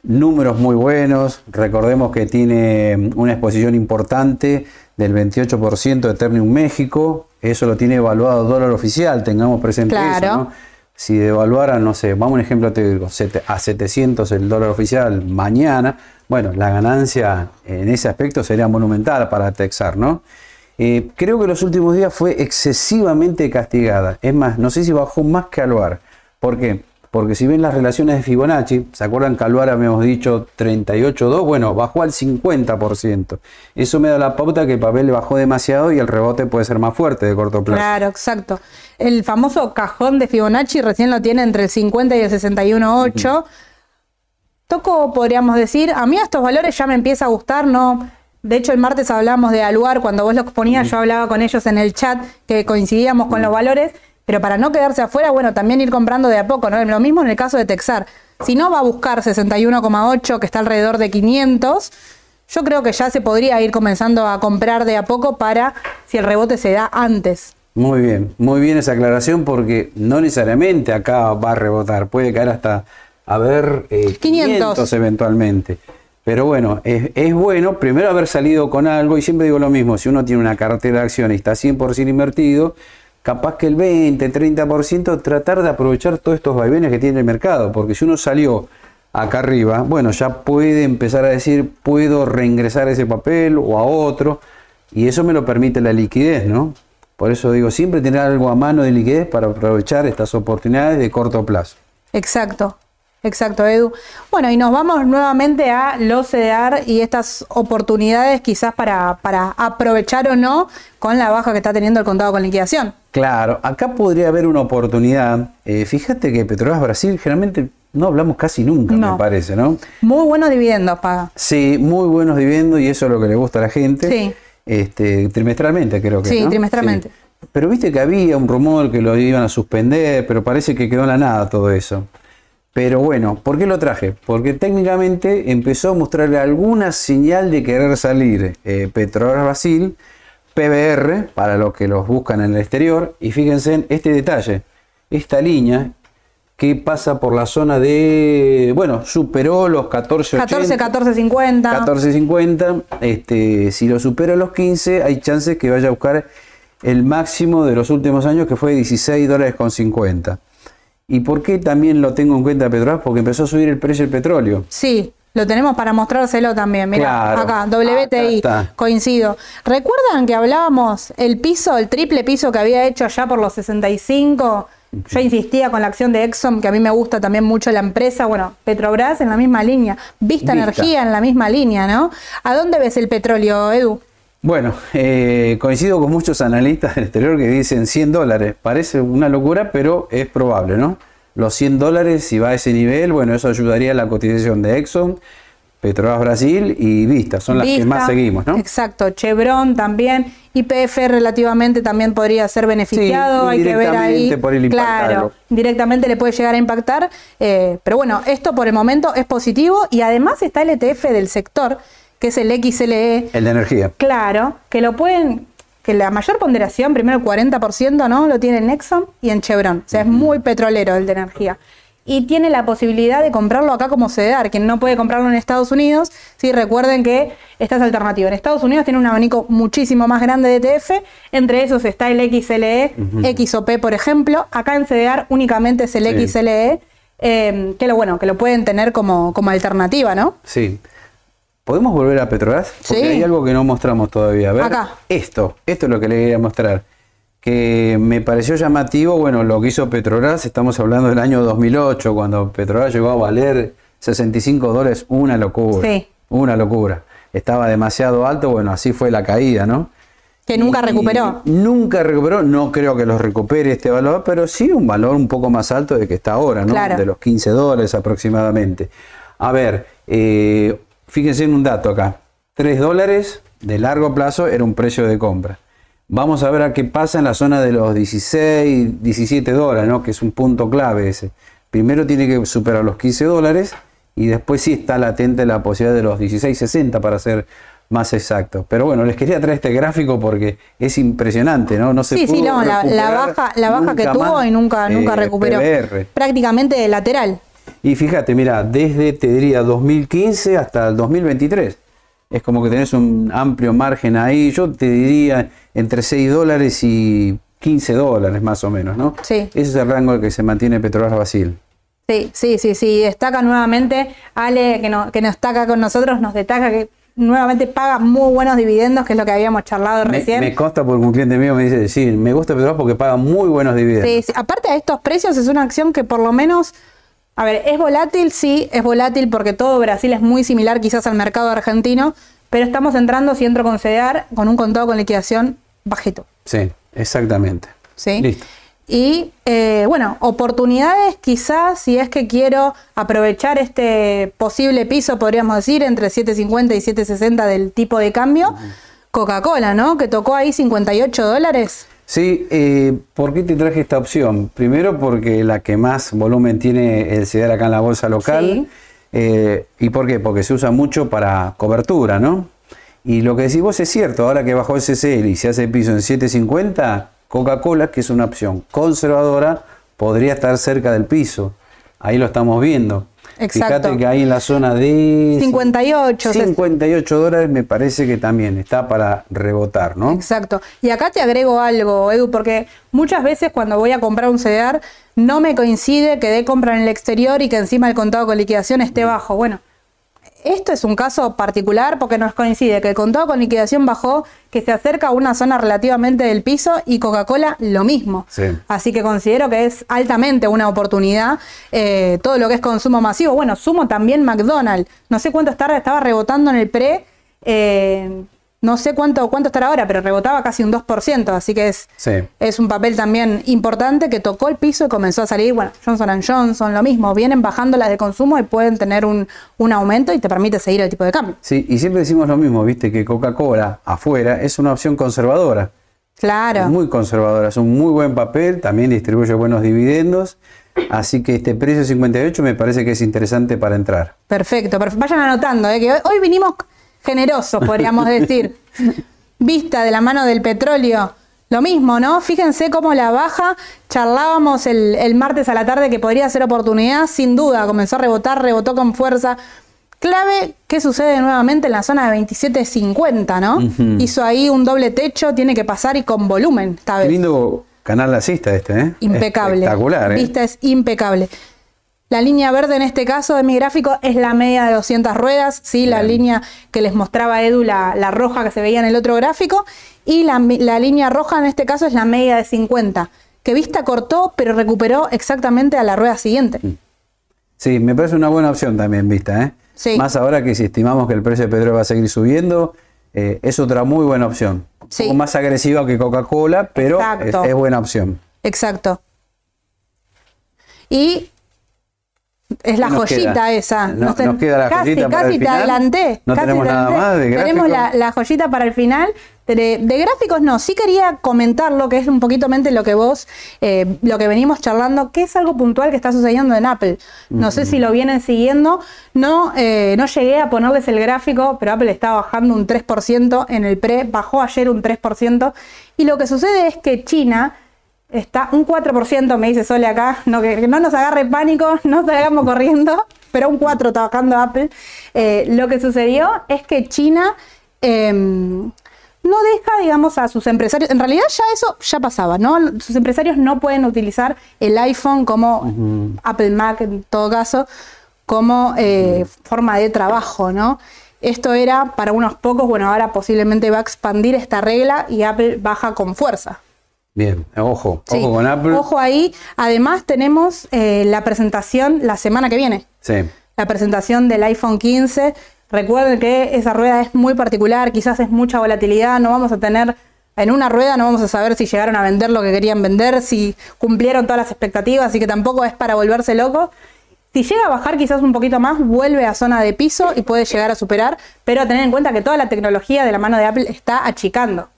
B: números muy buenos, recordemos que tiene una exposición importante del 28% de Ternium México, eso lo tiene evaluado dólar oficial, tengamos presente eso, ¿no? Si devaluara, no sé, vamos a un ejemplo te digo, a 700 el dólar oficial mañana, bueno, la ganancia en ese aspecto sería monumental para Texar, ¿no? Eh, creo que los últimos días fue excesivamente castigada. Es más, no sé si bajó más que Aluar. ¿Por qué? Porque si ven las relaciones de Fibonacci, ¿se acuerdan que Aluar habíamos dicho 38.2? Bueno, bajó al 50%. Eso me da la pauta que el papel bajó demasiado y el rebote puede ser más fuerte de corto plazo.
A: Claro, exacto. El famoso cajón de Fibonacci recién lo tiene entre el 50 y el 61.8. Toco, podríamos decir, a mí estos valores ya me empieza a gustar, ¿no? De hecho, el martes hablamos de Aluar, cuando vos lo exponías, yo hablaba con ellos en el chat que coincidíamos con los valores, pero para no quedarse afuera, bueno, también ir comprando de a poco, ¿no? Lo mismo en el caso de Texar. Si no va a buscar 61,8, que está alrededor de 500, yo creo que ya se podría ir comenzando a comprar de a poco para si el rebote se da antes.
B: Muy bien, muy bien esa aclaración porque no necesariamente acá va a rebotar, puede caer hasta a ver 500. 500 eventualmente. Pero bueno, es, bueno primero haber salido con algo y siempre digo lo mismo, si uno tiene una cartera de acciones y está 100% invertido, capaz que el 20, 30% tratar de aprovechar todos estos vaivenes que tiene el mercado, porque si uno salió acá arriba, bueno, ya puede empezar a decir, puedo reingresar ese papel o a otro, y eso me lo permite la liquidez, ¿no? Por eso digo, siempre tener algo a mano de liquidez para aprovechar estas oportunidades de corto plazo.
A: Exacto. Exacto, Edu. Bueno, y nos vamos nuevamente a los CDR y estas oportunidades quizás para, para aprovechar o no con la baja que está teniendo el contado con liquidación.
B: Claro, acá podría haber una oportunidad. Eh, fíjate que Petrobras Brasil generalmente no hablamos casi nunca, me parece, ¿no?
A: Muy buenos dividendos paga.
B: Sí, muy buenos dividendos y eso es lo que le gusta a la gente. Sí. Este, trimestralmente creo que.
A: Sí, trimestralmente.
B: Pero viste que había un rumor que lo iban a suspender, pero parece que quedó en la nada todo eso. Pero bueno, ¿por qué lo traje? Porque técnicamente empezó a mostrarle alguna señal de querer salir eh, Petrobras Brasil, PBR, para los que los buscan en el exterior. Y fíjense en este detalle, esta línea que pasa por la zona de, bueno, superó los 14,
A: 14, 14.50.
B: 14.50. Este, si lo supera los 15, hay chances que vaya a buscar el máximo de los últimos años, que fue 16 dólares con 50. ¿Y por qué también lo tengo en cuenta Petrobras? Porque empezó a subir el precio del petróleo.
A: Sí, lo tenemos para mostrárselo también. Mira, acá, WTI, coincido. ¿Recuerdan que hablábamos el piso, el triple piso que había hecho allá por los 65? Yo insistía con la acción de Exxon, que a mí me gusta también mucho la empresa. Bueno, Petrobras en la misma línea, Vista, Vista. Energía en la misma línea, ¿no? ¿A dónde ves el petróleo, Edu?
B: Bueno, eh, coincido con muchos analistas del exterior que dicen 100 dólares. Parece una locura, pero es probable, ¿no? Los 100 dólares, si va a ese nivel, bueno, eso ayudaría a la cotización de Exxon, Petrobras Brasil y Vista, son las que más seguimos, ¿no?
A: Exacto, Chevron también, IPF relativamente también podría ser beneficiado, hay que ver ahí.
B: Por el
A: claro, directamente le puede llegar a impactar, eh, pero bueno, esto por el momento es positivo y además está el ETF del sector que es el XLE.
B: El de energía.
A: Claro, que lo pueden, que la mayor ponderación, primero el 40%, ¿no? Lo tiene en Exxon y en Chevron. O sea, es muy petrolero el de energía. Y tiene la posibilidad de comprarlo acá como CDR. Quien no puede comprarlo en Estados Unidos, sí, recuerden que esta es alternativa. En Estados Unidos tiene un abanico muchísimo más grande de ETF. Entre esos está el XLE, XOP, por ejemplo. Acá en CDR únicamente es el XLE. Eh, que lo bueno, que lo pueden tener como, como alternativa, ¿no?
B: Sí. ¿Podemos volver a Petrobras? Porque hay algo que no mostramos todavía. A ver,
A: Acá.
B: Esto, esto es lo que le quería mostrar. Que me pareció llamativo, bueno, lo que hizo Petrobras, estamos hablando del año 2008, cuando Petrobras llegó a valer 65 dólares, una locura. Sí. Una locura. Estaba demasiado alto, bueno, así fue la caída, ¿no?
A: Que nunca recuperó.
B: nunca recuperó, no creo que lo recupere este valor, pero sí un valor un poco más alto de que está ahora, ¿no? De los 15 dólares aproximadamente. A ver, eh, Fíjense en un dato acá. 3 dólares de largo plazo era un precio de compra. Vamos a ver a qué pasa en la zona de los 16, 17 dólares, ¿no? que es un punto clave ese. primero tiene que superar los 15 dólares y después sí está latente la posibilidad de los 16.60 para ser más exacto. Pero bueno, les quería traer este gráfico porque es impresionante, ¿no? No se
A: sí, sí,
B: pudo
A: no, la, baja, la baja que tuvo y nunca, nunca
B: eh,
A: recuperó.
B: PBR.
A: Prácticamente lateral.
B: Y fíjate, mira, desde te diría 2015 hasta el 2023. Es como que tenés un amplio margen ahí. Yo te diría entre 6 dólares y 15 dólares más o menos, ¿no?
A: Sí.
B: Ese es el rango en que se mantiene Petrobras Brasil.
A: Sí, sí, sí, sí. Destaca nuevamente, Ale, que, no, que no está acá con nosotros, nos destaca que nuevamente paga muy buenos dividendos, que es lo que habíamos charlado
B: Me,
A: recién.
B: me consta porque un cliente mío me dice, sí, me gusta Petrobras porque paga muy buenos dividendos.
A: Sí, sí. Aparte de estos precios, es una acción que por lo menos, a ver, es volátil, sí, es volátil porque todo Brasil es muy similar quizás al mercado argentino, pero estamos entrando, si entro con CEDAR, con un contado con liquidación bajito.
B: Sí, exactamente.
A: ¿sí?
B: Listo.
A: Y eh, bueno, oportunidades quizás si es que quiero aprovechar este posible piso, podríamos decir, entre 7.50 y 7.60 del tipo de cambio. Coca-Cola, ¿no? Que tocó ahí 58 dólares.
B: Sí, eh, ¿por qué te traje esta opción? Primero porque la que más volumen tiene el CEDAR acá en la bolsa local.
A: Sí.
B: Eh, ¿Y por qué? Porque se usa mucho para cobertura, ¿no? Y lo que decís vos es cierto, ahora que bajó el CCL y se hace piso en 7.50, Coca-Cola, que es una opción conservadora, podría estar cerca del piso. Ahí lo estamos viendo.
A: Exacto.
B: Fíjate que ahí en la zona de
A: 58. se-
B: 58 dólares me parece que también está para rebotar, ¿no?
A: Exacto. Y acá te agrego algo, Edu, porque muchas veces cuando voy a comprar un CDR no me coincide que dé compra en el exterior y que encima el contado con liquidación esté bajo. Bueno, esto es un caso particular porque nos coincide que el contado con liquidación bajó, que se acerca a una zona relativamente del piso y Coca-Cola lo mismo.
B: Sí.
A: Así que considero que es altamente una oportunidad eh, todo lo que es consumo masivo. Bueno, sumo también McDonald's. No sé cuánto estar, estaba rebotando en el pre. eh, no sé cuánto, cuánto estará ahora, pero rebotaba casi un 2%. Así que es,
B: Sí.
A: es un papel también importante que tocó el piso y comenzó a salir. Bueno, Johnson Johnson, lo mismo. Vienen bajando las de consumo y pueden tener un, un aumento y te permite seguir el tipo de cambio.
B: Sí, y siempre decimos lo mismo, viste, que Coca-Cola afuera es una opción conservadora.
A: Claro.
B: Es muy conservadora, es un muy buen papel, también distribuye buenos dividendos. Así que este precio 58 me parece que es interesante para entrar.
A: Perfecto, perf- vayan anotando, ¿eh? que hoy, hoy vinimos generosos, podríamos decir. Vista de la mano del petróleo, lo mismo, ¿no? Fíjense cómo la baja, charlábamos el, el martes a la tarde que podría ser oportunidad, sin duda, comenzó a rebotar, rebotó con fuerza. Clave, ¿qué sucede nuevamente en la zona de 27.50, ¿no? Hizo ahí un doble techo, tiene que pasar y con volumen esta
B: Qué
A: vez.
B: lindo canal alcista este, ¿eh?
A: Impecable.
B: Espectacular, ¿eh?
A: Vista es impecable. La línea verde en este caso de mi gráfico es la media de 200 ruedas, ¿sí? la
B: Bien.
A: línea que les mostraba Edu, la, la roja que se veía en el otro gráfico, y la, línea roja en este caso es la media de 50, que Vista cortó pero recuperó exactamente a la rueda siguiente.
B: Sí, me parece una buena opción también, vista, ¿eh?
A: Sí.
B: Más ahora que si estimamos que el precio de petróleo va a seguir subiendo, eh, es otra muy buena opción.
A: Sí.
B: Un poco más agresiva que Coca-Cola, pero es, es buena opción.
A: Exacto. Y es la
B: ¿Qué nos
A: joyita
B: queda?
A: esa.
B: No- nos queda la
A: casi,
B: joyita para
A: casi
B: el
A: te
B: final.
A: adelanté.
B: No
A: casi
B: tenemos
A: te
B: nada
A: adelanté.
B: más de
A: Tenemos la, la joyita para el final. De, de gráficos no, sí quería comentar lo que es un poquito mente lo que vos, eh, lo que venimos charlando, que es algo puntual que está sucediendo en Apple. No sé si lo vienen siguiendo. No, eh, no llegué a ponerles el gráfico, pero Apple está bajando un 3% en el pre, bajó ayer un 3%. Y lo que sucede es que China Está un 4%, me dice Sole acá. No, que, no nos agarre pánico, no salgamos corriendo, pero un 4% está bajando Apple. Eh, lo que sucedió es que China eh, no deja, digamos, a sus empresarios. En realidad ya eso ya pasaba, ¿no? Sus empresarios no pueden utilizar el iPhone como Apple Mac en todo caso, como eh, forma de trabajo, ¿no? Esto era para unos pocos, bueno, ahora posiblemente va a expandir esta regla y Apple baja con fuerza.
B: Bien, ojo,
A: Sí,
B: ojo con Apple.
A: Ojo ahí. Además tenemos eh, la presentación la semana que viene.
B: Sí.
A: La presentación del iPhone 15. Recuerden que esa rueda es muy particular, quizás es mucha volatilidad, no vamos a tener... En una rueda no vamos a saber si llegaron a vender lo que querían vender, si cumplieron todas las expectativas, así que tampoco es para volverse loco. Si llega a bajar quizás un poquito más, vuelve a zona de piso y puede llegar a superar, pero a tener en cuenta que toda la tecnología de la mano de Apple está achicando.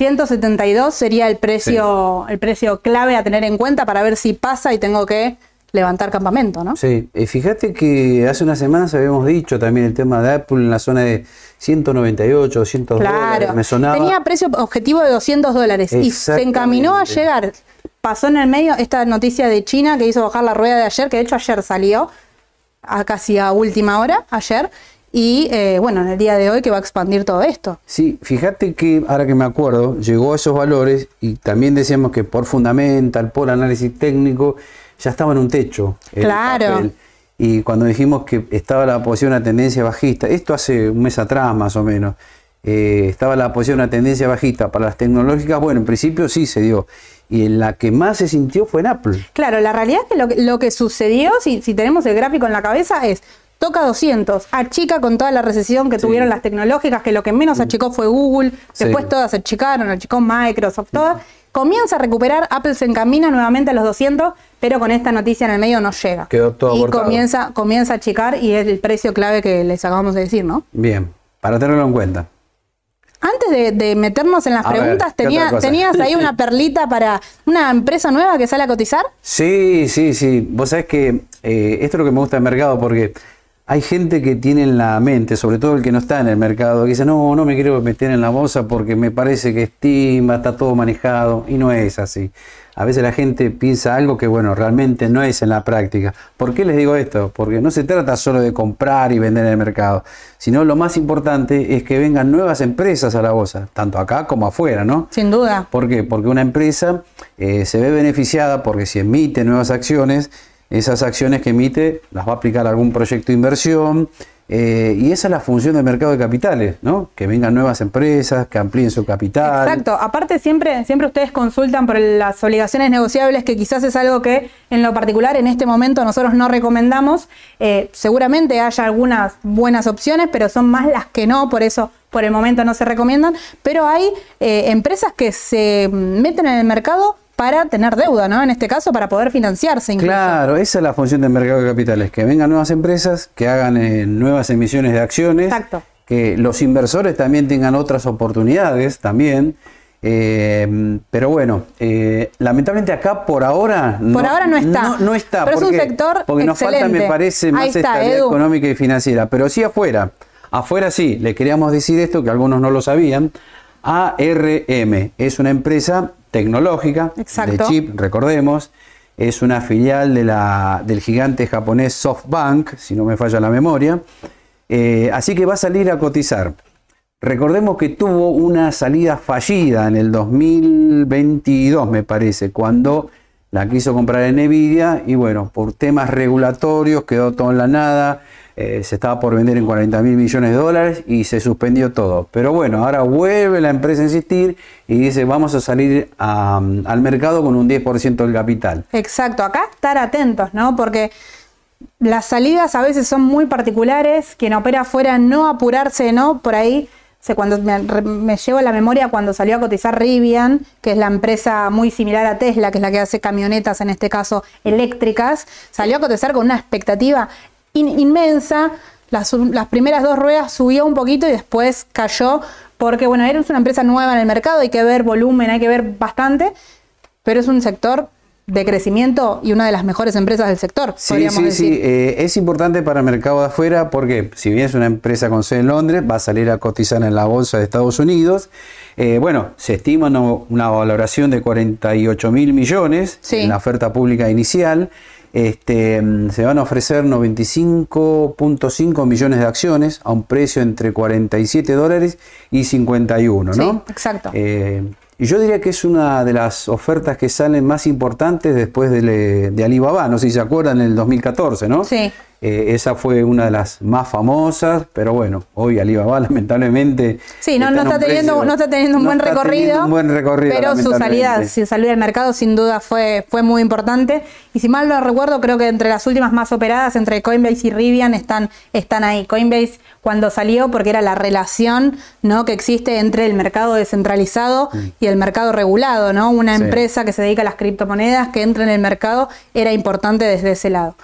A: 172 sería el precio, el precio clave a tener en cuenta para ver si pasa y tengo que levantar campamento, ¿no?
B: Sí, eh, fíjate que hace unas semanas habíamos dicho también el tema de Apple en la zona de 198, 200 dólares. Me sonaba.
A: Tenía precio objetivo de 200 dólares y se encaminó a llegar. Pasó en el medio esta noticia de China que hizo bajar la rueda de ayer, que de hecho ayer salió, a casi a última hora, ayer, y eh, bueno, en el día de hoy que va a expandir todo esto.
B: Sí, fíjate que ahora que me acuerdo, llegó a esos valores y también decíamos que por fundamental, por análisis técnico, ya estaba en un techo.
A: Claro.
B: Y cuando dijimos que estaba la posición una tendencia bajista, esto hace un mes atrás más o menos, eh, estaba la posición una tendencia bajista para las tecnológicas, bueno, en principio sí se dio. Y en la que más se sintió fue en Apple.
A: Claro, la realidad es que lo, que sucedió, si, si tenemos el gráfico en la cabeza, es toca 200, achica con toda la recesión que tuvieron las tecnológicas, que lo que menos mm. achicó fue Google, después todas achicaron, achicó Microsoft, todas. Comienza a recuperar, Apple se encamina nuevamente a los 200, pero con esta noticia en el medio no llega.
B: Quedó todo
A: Y comienza, comienza a achicar y es el precio clave que les acabamos de decir, ¿no?
B: Bien, para tenerlo en cuenta.
A: Antes de, meternos en las preguntas, ¿tenías ahí una perlita para una empresa nueva que sale a cotizar?
B: Sí, sí, sí. Vos sabés que eh, esto es lo que me gusta del mercado porque hay gente que tiene en la mente, sobre todo el que no está en el mercado, que dice, no, no me quiero meter en la bolsa porque me parece que estima, está todo manejado, y no es así. A veces la gente piensa algo que, bueno, realmente no es en la práctica. ¿Por qué les digo esto? Porque no se trata solo de comprar y vender en el mercado, sino lo más importante es que vengan nuevas empresas a la bolsa, tanto acá como afuera, ¿no?
A: Sin duda.
B: ¿Por qué? Porque una empresa eh, se ve beneficiada porque si emite nuevas acciones, esas acciones que emite las va a aplicar a algún proyecto de inversión. Eh, y esa es la función del mercado de capitales, ¿no? Que vengan nuevas empresas, que amplíen su capital.
A: Exacto. Aparte, siempre, siempre ustedes consultan por las obligaciones negociables, que quizás es algo que en lo particular en este momento nosotros no recomendamos. Eh, seguramente haya algunas buenas opciones, pero son más las que no, por eso por el momento no se recomiendan. Pero hay eh, empresas que se meten en el mercado para tener deuda, ¿no? En este caso, para poder financiarse incluso.
B: Claro, esa es la función del mercado de capitales, que vengan nuevas empresas, que hagan eh, nuevas emisiones de acciones,
A: Exacto.
B: que los inversores también tengan otras oportunidades también. Eh, pero bueno, eh, lamentablemente acá por ahora
A: no, por ahora no está.
B: No, está.
A: Pero es un sector
B: Porque nos falta, me parece, más estabilidad económica y financiera. Pero sí afuera. Afuera sí, le queríamos decir esto, que algunos no lo sabían. ARM es una empresa tecnológica de chip, recordemos. Es una filial de la, del gigante japonés SoftBank, si no me falla la memoria. Eh, así que va a salir a cotizar. Recordemos que tuvo una salida fallida en el 2022, me parece, cuando la quiso comprar en Nvidia y bueno, por temas regulatorios quedó todo en la nada. Eh, se estaba por vender en 40 mil millones de dólares y se suspendió todo. Pero bueno, ahora vuelve la empresa a insistir y dice vamos a salir al mercado con un 10% del capital.
A: Exacto, acá estar atentos, ¿no? Porque las salidas a veces son muy particulares, quien opera afuera no apurarse, ¿no? Por ahí o cuando me, llevo a la memoria cuando salió a cotizar Rivian, que es la empresa muy similar a Tesla, que es la que hace camionetas, en este caso eléctricas, salió a cotizar con una expectativa inmensa. Las, primeras dos ruedas subió un poquito y después cayó, porque bueno, era una empresa nueva en el mercado, hay que ver volumen, hay que ver bastante, pero es un sector de crecimiento y una de las mejores empresas del sector.
B: Sí, sí, sí. Eh, es importante para el mercado de afuera porque si bien es una empresa con sede en Londres, va a salir a cotizar en la bolsa de Estados Unidos. Eh, bueno, se estima una, valoración de 48 mil millones en la oferta pública inicial. Este, mm, se van a ofrecer 95.5 millones de acciones a un precio entre 47 dólares y 51, ¿no?
A: Sí, exacto.
B: Eh, y yo diría que es una de las ofertas que salen más importantes después de, de Alibaba, no sé si se acuerdan, en el 2014, ¿no?
A: Sí.
B: Eh, esa fue una de las más famosas, pero bueno, hoy Alibaba lamentablemente...
A: Sí, no, está, teniendo, no está teniendo un, buen recorrido,
B: un buen recorrido.
A: Pero su salida, su salida al mercado sin duda fue, fue muy importante. Y si mal no recuerdo, creo que entre las últimas más operadas, entre Coinbase y Rivian, están, están ahí. Coinbase cuando salió, porque era la relación ¿no? que existe entre el mercado descentralizado mm. y el mercado regulado, ¿no? Una empresa que se dedica a las criptomonedas que entra en el mercado era importante desde ese lado.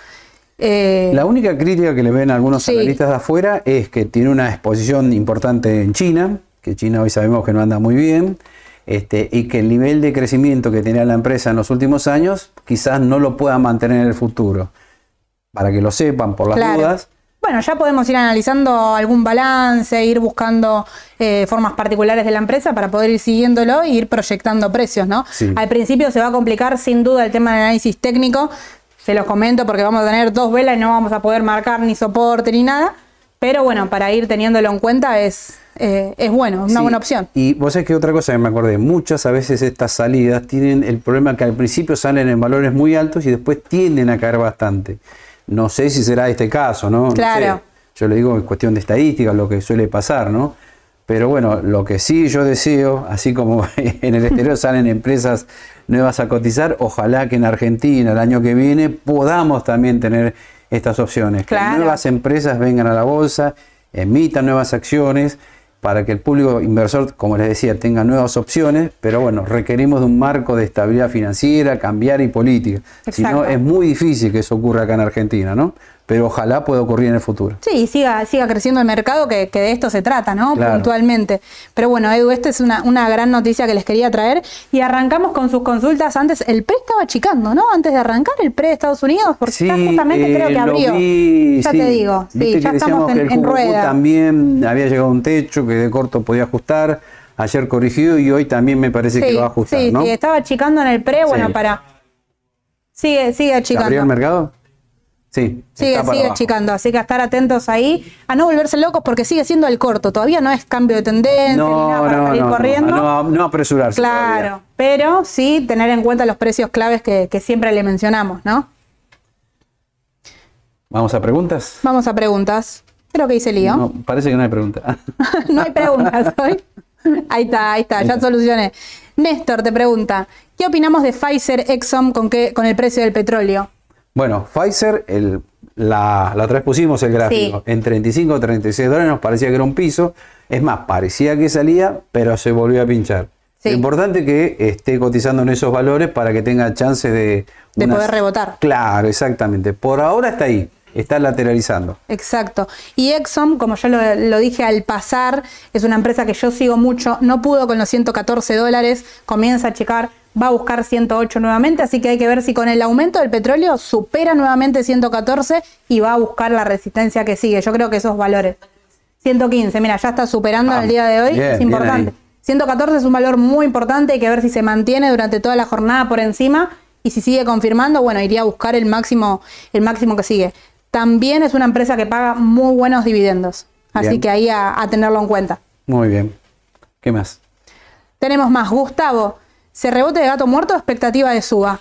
B: Eh, la única crítica que le ven algunos analistas de afuera es que tiene una exposición importante en China, que China hoy sabemos que no anda muy bien. este, y que el nivel de crecimiento que tenía la empresa en los últimos años quizás no lo pueda mantener en el futuro. Para que lo sepan por las
A: Claro.
B: dudas.
A: Bueno, ya podemos ir analizando algún balance, ir buscando eh, formas particulares de la empresa para poder ir siguiéndolo e ir proyectando precios, ¿no?
B: Sí.
A: Al principio se va a complicar sin duda el tema del análisis técnico, se los comento porque vamos a tener dos velas y no vamos a poder marcar ni soporte ni nada, pero bueno, para ir teniéndolo en cuenta es, eh, es bueno, es una
B: Sí,
A: buena opción.
B: Y vos sabés que otra cosa que me acordé, muchas a veces estas salidas tienen el problema que al principio salen en valores muy altos y después tienden a caer bastante. No sé si será este caso, ¿no? No
A: Claro.
B: sé. Yo le digo en cuestión de estadística, lo que suele pasar, ¿no? Pero bueno, lo que sí yo deseo, así como en el exterior salen empresas nuevas a cotizar, ojalá que en Argentina el año que viene podamos también tener estas opciones.
A: Claro.
B: Que nuevas empresas vengan a la bolsa, emitan nuevas acciones para que el público inversor, como les decía, tenga nuevas opciones, pero bueno, requerimos de un marco de estabilidad financiera, cambiar y política. Si no, es muy difícil que eso ocurra acá en Argentina, ¿no? Pero ojalá pueda ocurrir en el futuro.
A: Sí, y siga, siga creciendo el mercado, que, que de esto se trata, ¿no?
B: Claro.
A: Puntualmente. Pero bueno, Edu, esta es una, una gran noticia que les quería traer. Y arrancamos con sus consultas. Antes, el PRE estaba achicando, ¿no? Antes de arrancar el PRE de Estados Unidos, porque ya justamente
B: eh,
A: creo que abrió.
B: vi,
A: ya
B: sí.
A: te digo, sí, ya estamos en,
B: que el
A: en rueda.
B: también había llegado a un techo que de corto podía ajustar. Ayer corrigido y hoy también me parece que
A: Sí,
B: va a ajustar,
A: sí,
B: ¿no?
A: sí, estaba achicando en el PRE, bueno,
B: Sí.
A: para. Sigue, sigue
B: ¿Se
A: achicando.
B: abrió el mercado? Sí.
A: Sigue, sigue achicando, así que a estar atentos ahí, a no volverse locos porque sigue siendo el corto, todavía no es cambio de tendencia ni nada para
B: no,
A: salir
B: no,
A: corriendo.
B: no, no, apresurarse.
A: Claro,
B: todavía.
A: pero sí tener en cuenta los precios claves que, que siempre le mencionamos, ¿no?
B: Vamos a preguntas.
A: Vamos a preguntas. Creo que hice lío.
B: No, parece que no hay pregunta.
A: No hay preguntas hoy. Ahí está, ahí está, ya solucioné. Néstor te pregunta, ¿qué opinamos de Pfizer Exxon con, qué, con el precio del petróleo?
B: Bueno, Pfizer, el, la, la otra vez pusimos el gráfico.
A: Sí.
B: En 35 o 36 dólares nos parecía que era un piso. Es más, parecía que salía, pero se volvió a pinchar.
A: Sí.
B: Lo importante es que esté cotizando en esos valores para que tenga chance de...
A: De
B: unas-
A: poder rebotar.
B: Claro, exactamente. Por ahora está ahí, está lateralizando.
A: Exacto. Y Exxon, como yo lo, lo dije al pasar, es una empresa que yo sigo mucho, no pudo con los 114 dólares, comienza a checar, va a buscar 108 nuevamente, así que hay que ver si con el aumento del petróleo supera nuevamente 114 y va a buscar la resistencia que sigue. Yo creo que esos valores. 115, mira, ya está superando
B: Ah,
A: en el día de hoy,
B: bien,
A: es importante.
B: ahí.
A: 114 es un valor muy importante, hay que ver si se mantiene durante toda la jornada por encima y si sigue confirmando, bueno, iría a buscar el máximo, el máximo que sigue. También es una empresa que paga muy buenos dividendos, así
B: Bien.
A: que ahí a, a tenerlo en cuenta.
B: Muy bien. ¿Qué más?
A: Tenemos más, Gustavo, ¿se rebote de gato muerto o expectativa de suba?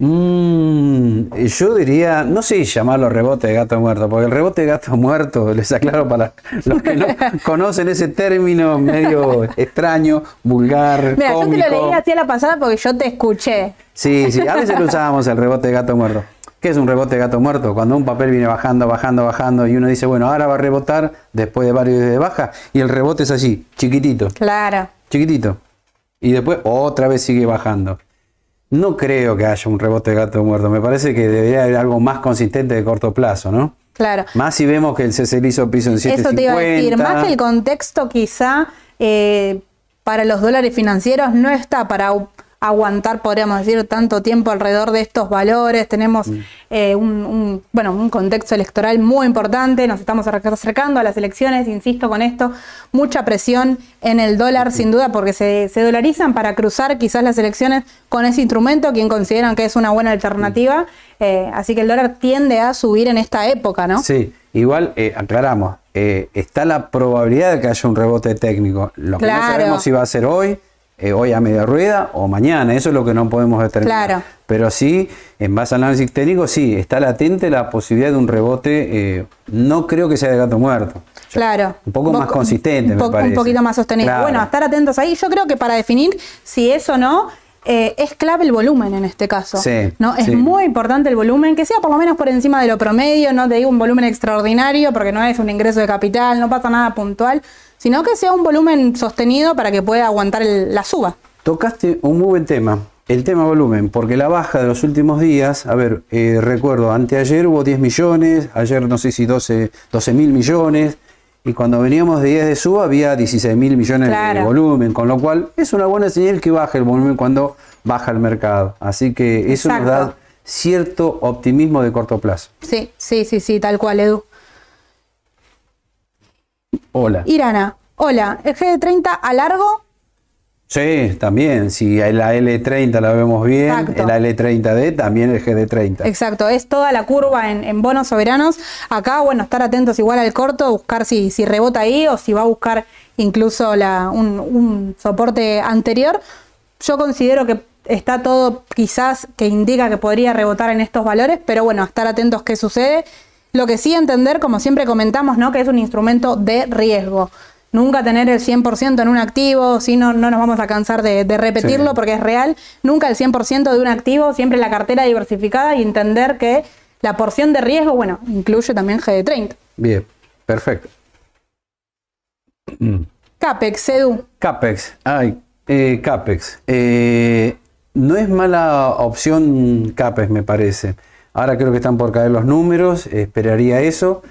B: Mm, yo diría, no sé llamarlo rebote de gato muerto, porque el rebote de gato muerto, les aclaro para los que no conocen ese término medio extraño, vulgar,
A: Mira, yo te lo leí así a la pasada porque yo te escuché.
B: Sí, sí, a veces lo usábamos el rebote de gato muerto. ¿Qué es un rebote de gato muerto? Cuando un papel viene bajando, bajando, bajando y uno dice, bueno, ahora va a rebotar después de varios días de baja y el rebote es así, chiquitito,
A: Claro.
B: chiquitito. Y después otra vez sigue bajando. No creo que haya un rebote de gato muerto. Me parece que debería haber algo más consistente de corto plazo, ¿no?
A: Claro.
B: Más si vemos que el CCL hizo piso en 750.
A: Eso te iba a decir, más que el contexto quizá eh, para los dólares financieros no está para aguantar, podríamos decir, tanto tiempo alrededor de estos valores. Tenemos
B: Mm.
A: eh, un, un- bueno, un contexto electoral muy importante, nos estamos acer- acercando a las elecciones, insisto con esto, mucha presión en el dólar sin duda porque se, se dolarizan para cruzar quizás las elecciones con ese instrumento, quien consideran que es una buena alternativa. Eh, así que el dólar tiende a subir en esta época, ¿no?
B: Sí, igual eh, aclaramos, eh, está la probabilidad de que haya un rebote técnico. Lo que no sabemos si va a ser hoy, eh, hoy a media rueda o mañana, eso es lo que no podemos determinar.
A: Claro.
B: Pero sí, en base al análisis técnico, sí, está latente la posibilidad de un rebote, eh, no creo que sea de gato muerto.
A: Claro.
B: Un poco más consistente,
A: un,
B: me parece.
A: Un poquito más sostenido.
B: Claro.
A: Bueno, estar atentos ahí. Yo creo que para definir si es o no, eh, es clave el volumen en este caso.
B: Sí,
A: ¿no? Es
B: sí.
A: muy importante el volumen, que sea por lo menos por encima de lo promedio, no te digo un volumen extraordinario, porque no es un ingreso de capital, no pasa nada puntual, sino que sea un volumen sostenido para que pueda aguantar el- la suba.
B: Tocaste un muy buen tema, el tema volumen, porque la baja de los últimos días, a ver, eh, recuerdo, anteayer hubo 10 millones, ayer no sé si 12 mil millones, y cuando veníamos de 10 de suba había 16 mil millones
A: Claro.
B: de volumen, con lo cual es una buena señal que baje el volumen cuando baja el mercado. Así que eso nos da cierto optimismo de corto plazo.
A: Sí, sí, sí, sí, tal cual, Edu.
B: Hola.
A: Irana, hola, ¿el GD30 a largo?
B: Sí, también. Si la L30 la vemos bien,
A: Exacto.
B: la L30D también el GD30.
A: Exacto, es toda la curva en, en bonos soberanos. Acá, bueno, estar atentos igual al corto, buscar si, si rebota ahí o si va a buscar incluso la, un, un soporte anterior. Yo considero que está todo quizás que indica que podría rebotar en estos valores, pero bueno, estar atentos qué sucede. Lo que sí entender, como siempre comentamos, ¿no? que es un instrumento de riesgo. Nunca tener el 100% en un activo, si no, no nos vamos a cansar de, de repetirlo
B: Sí.
A: porque es real. Nunca el 100% de un activo, siempre la cartera diversificada y entender que la porción de riesgo, bueno, incluye también GD30.
B: Bien, perfecto. Mm.
A: CAPEX, Edu.
B: CAPEX. Ay, eh, CAPEX. Eh, no es mala opción CAPEX, me parece. Ahora creo que están por caer los números, esperaría eso.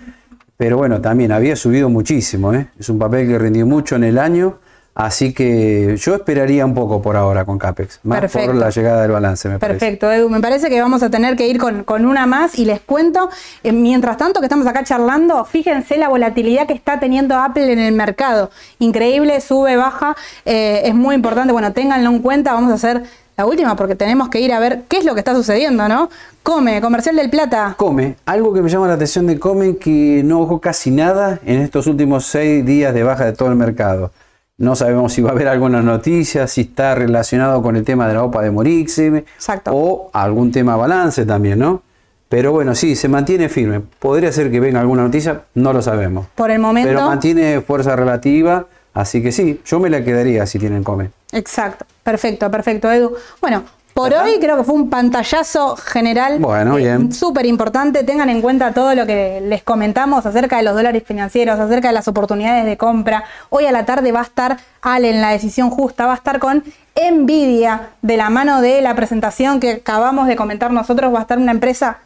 B: Pero bueno, también había subido muchísimo. ¿eh? Es un papel que rindió mucho en el año. Así que yo esperaría un poco por ahora con CAPEX. Más
A: Perfecto.
B: por la llegada del balance, me parece.
A: Perfecto, Edu. Me parece que vamos a tener que ir con, con una más y les cuento, eh, mientras tanto que estamos acá charlando, fíjense la volatilidad que está teniendo Apple en el mercado. Increíble, sube, baja, eh, es muy importante. Bueno, ténganlo en cuenta, vamos a hacer la última porque tenemos que ir a ver qué es lo que está sucediendo, ¿no? Come, comercial del plata.
B: Come, algo que me llama la atención de Come que no bajó casi nada en estos últimos seis días de baja de todo el mercado. No sabemos si va a haber alguna noticia, si está relacionado con el tema de la OPA de Morixim
A: Exacto.
B: o algún tema balance también, ¿no? Pero bueno, sí, se mantiene firme. Podría ser que venga alguna noticia, no lo sabemos.
A: Por el momento.
B: Pero mantiene fuerza relativa, así que sí, yo me la quedaría si tienen Come.
A: Exacto, perfecto, perfecto, Edu. Bueno, por hoy creo que fue un pantallazo general
B: Bueno, bien.
A: súper importante. Tengan en cuenta todo lo que les comentamos acerca de los dólares financieros, acerca de las oportunidades de compra. Hoy a la tarde va a estar Ale en la decisión justa, va a estar con Nvidia de la mano de la presentación que acabamos de comentar nosotros. Va a estar una empresa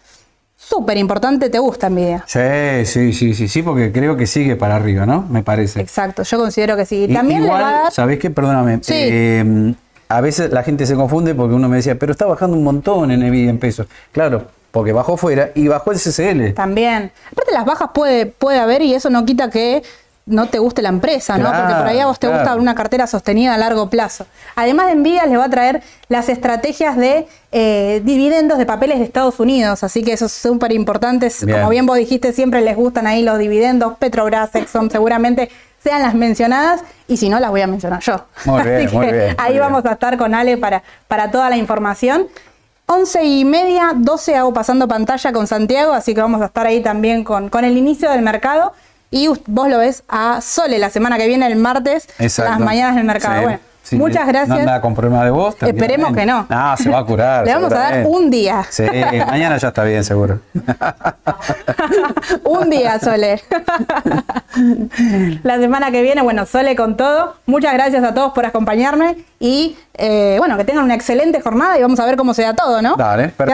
A: súper importante. ¿Te gusta Nvidia?
B: Sí, sí, sí, sí, sí, porque creo que sigue para arriba, ¿no? Me parece.
A: Exacto, yo considero que sí.
B: Y-
A: También
B: Igual,
A: le va a dar.
B: ¿sabés qué? Perdóname.
A: Sí.
B: eh, a veces la gente se confunde porque uno me decía, pero está bajando un montón en Nvidia en pesos. Claro, porque bajó fuera y bajó el CCL.
A: También. Aparte las bajas puede, puede haber y eso no quita que no te guste la empresa, ¿no? Porque por ahí a vos te
B: Claro,
A: gusta una cartera sostenida a largo plazo. Además de Nvidia les va a traer las estrategias de eh, dividendos de papeles de Estados Unidos, así que eso es súper importante. Como bien vos dijiste, siempre les gustan ahí los dividendos, Petrobras, Exxon, seguramente sean las mencionadas y si no las voy a mencionar yo.
B: Muy bien,
A: Así
B: muy
A: que
B: bien,
A: Ahí
B: muy
A: vamos
B: bien.
A: a estar con Ale para, para toda la información. 11 y media, 12 hago pasando pantalla con Santiago, así que vamos a estar ahí también con, con el inicio del mercado. Y vos lo ves a Sole la semana que viene, el martes,
B: Exacto.
A: las mañanas del mercado.
B: Sí,
A: bueno,
B: sí.
A: muchas gracias.
B: No anda con problema de voz.
A: Esperemos que no.
B: Ah, se va a curar.
A: Le vamos a dar un día.
B: Sí, mañana ya está bien, seguro.
A: Un día, Sole. la semana que viene, bueno, Sole con todo. Muchas gracias a todos por acompañarme y eh, bueno, que tengan una excelente jornada y vamos a ver cómo se da todo, ¿no?
B: Dale, perfecto.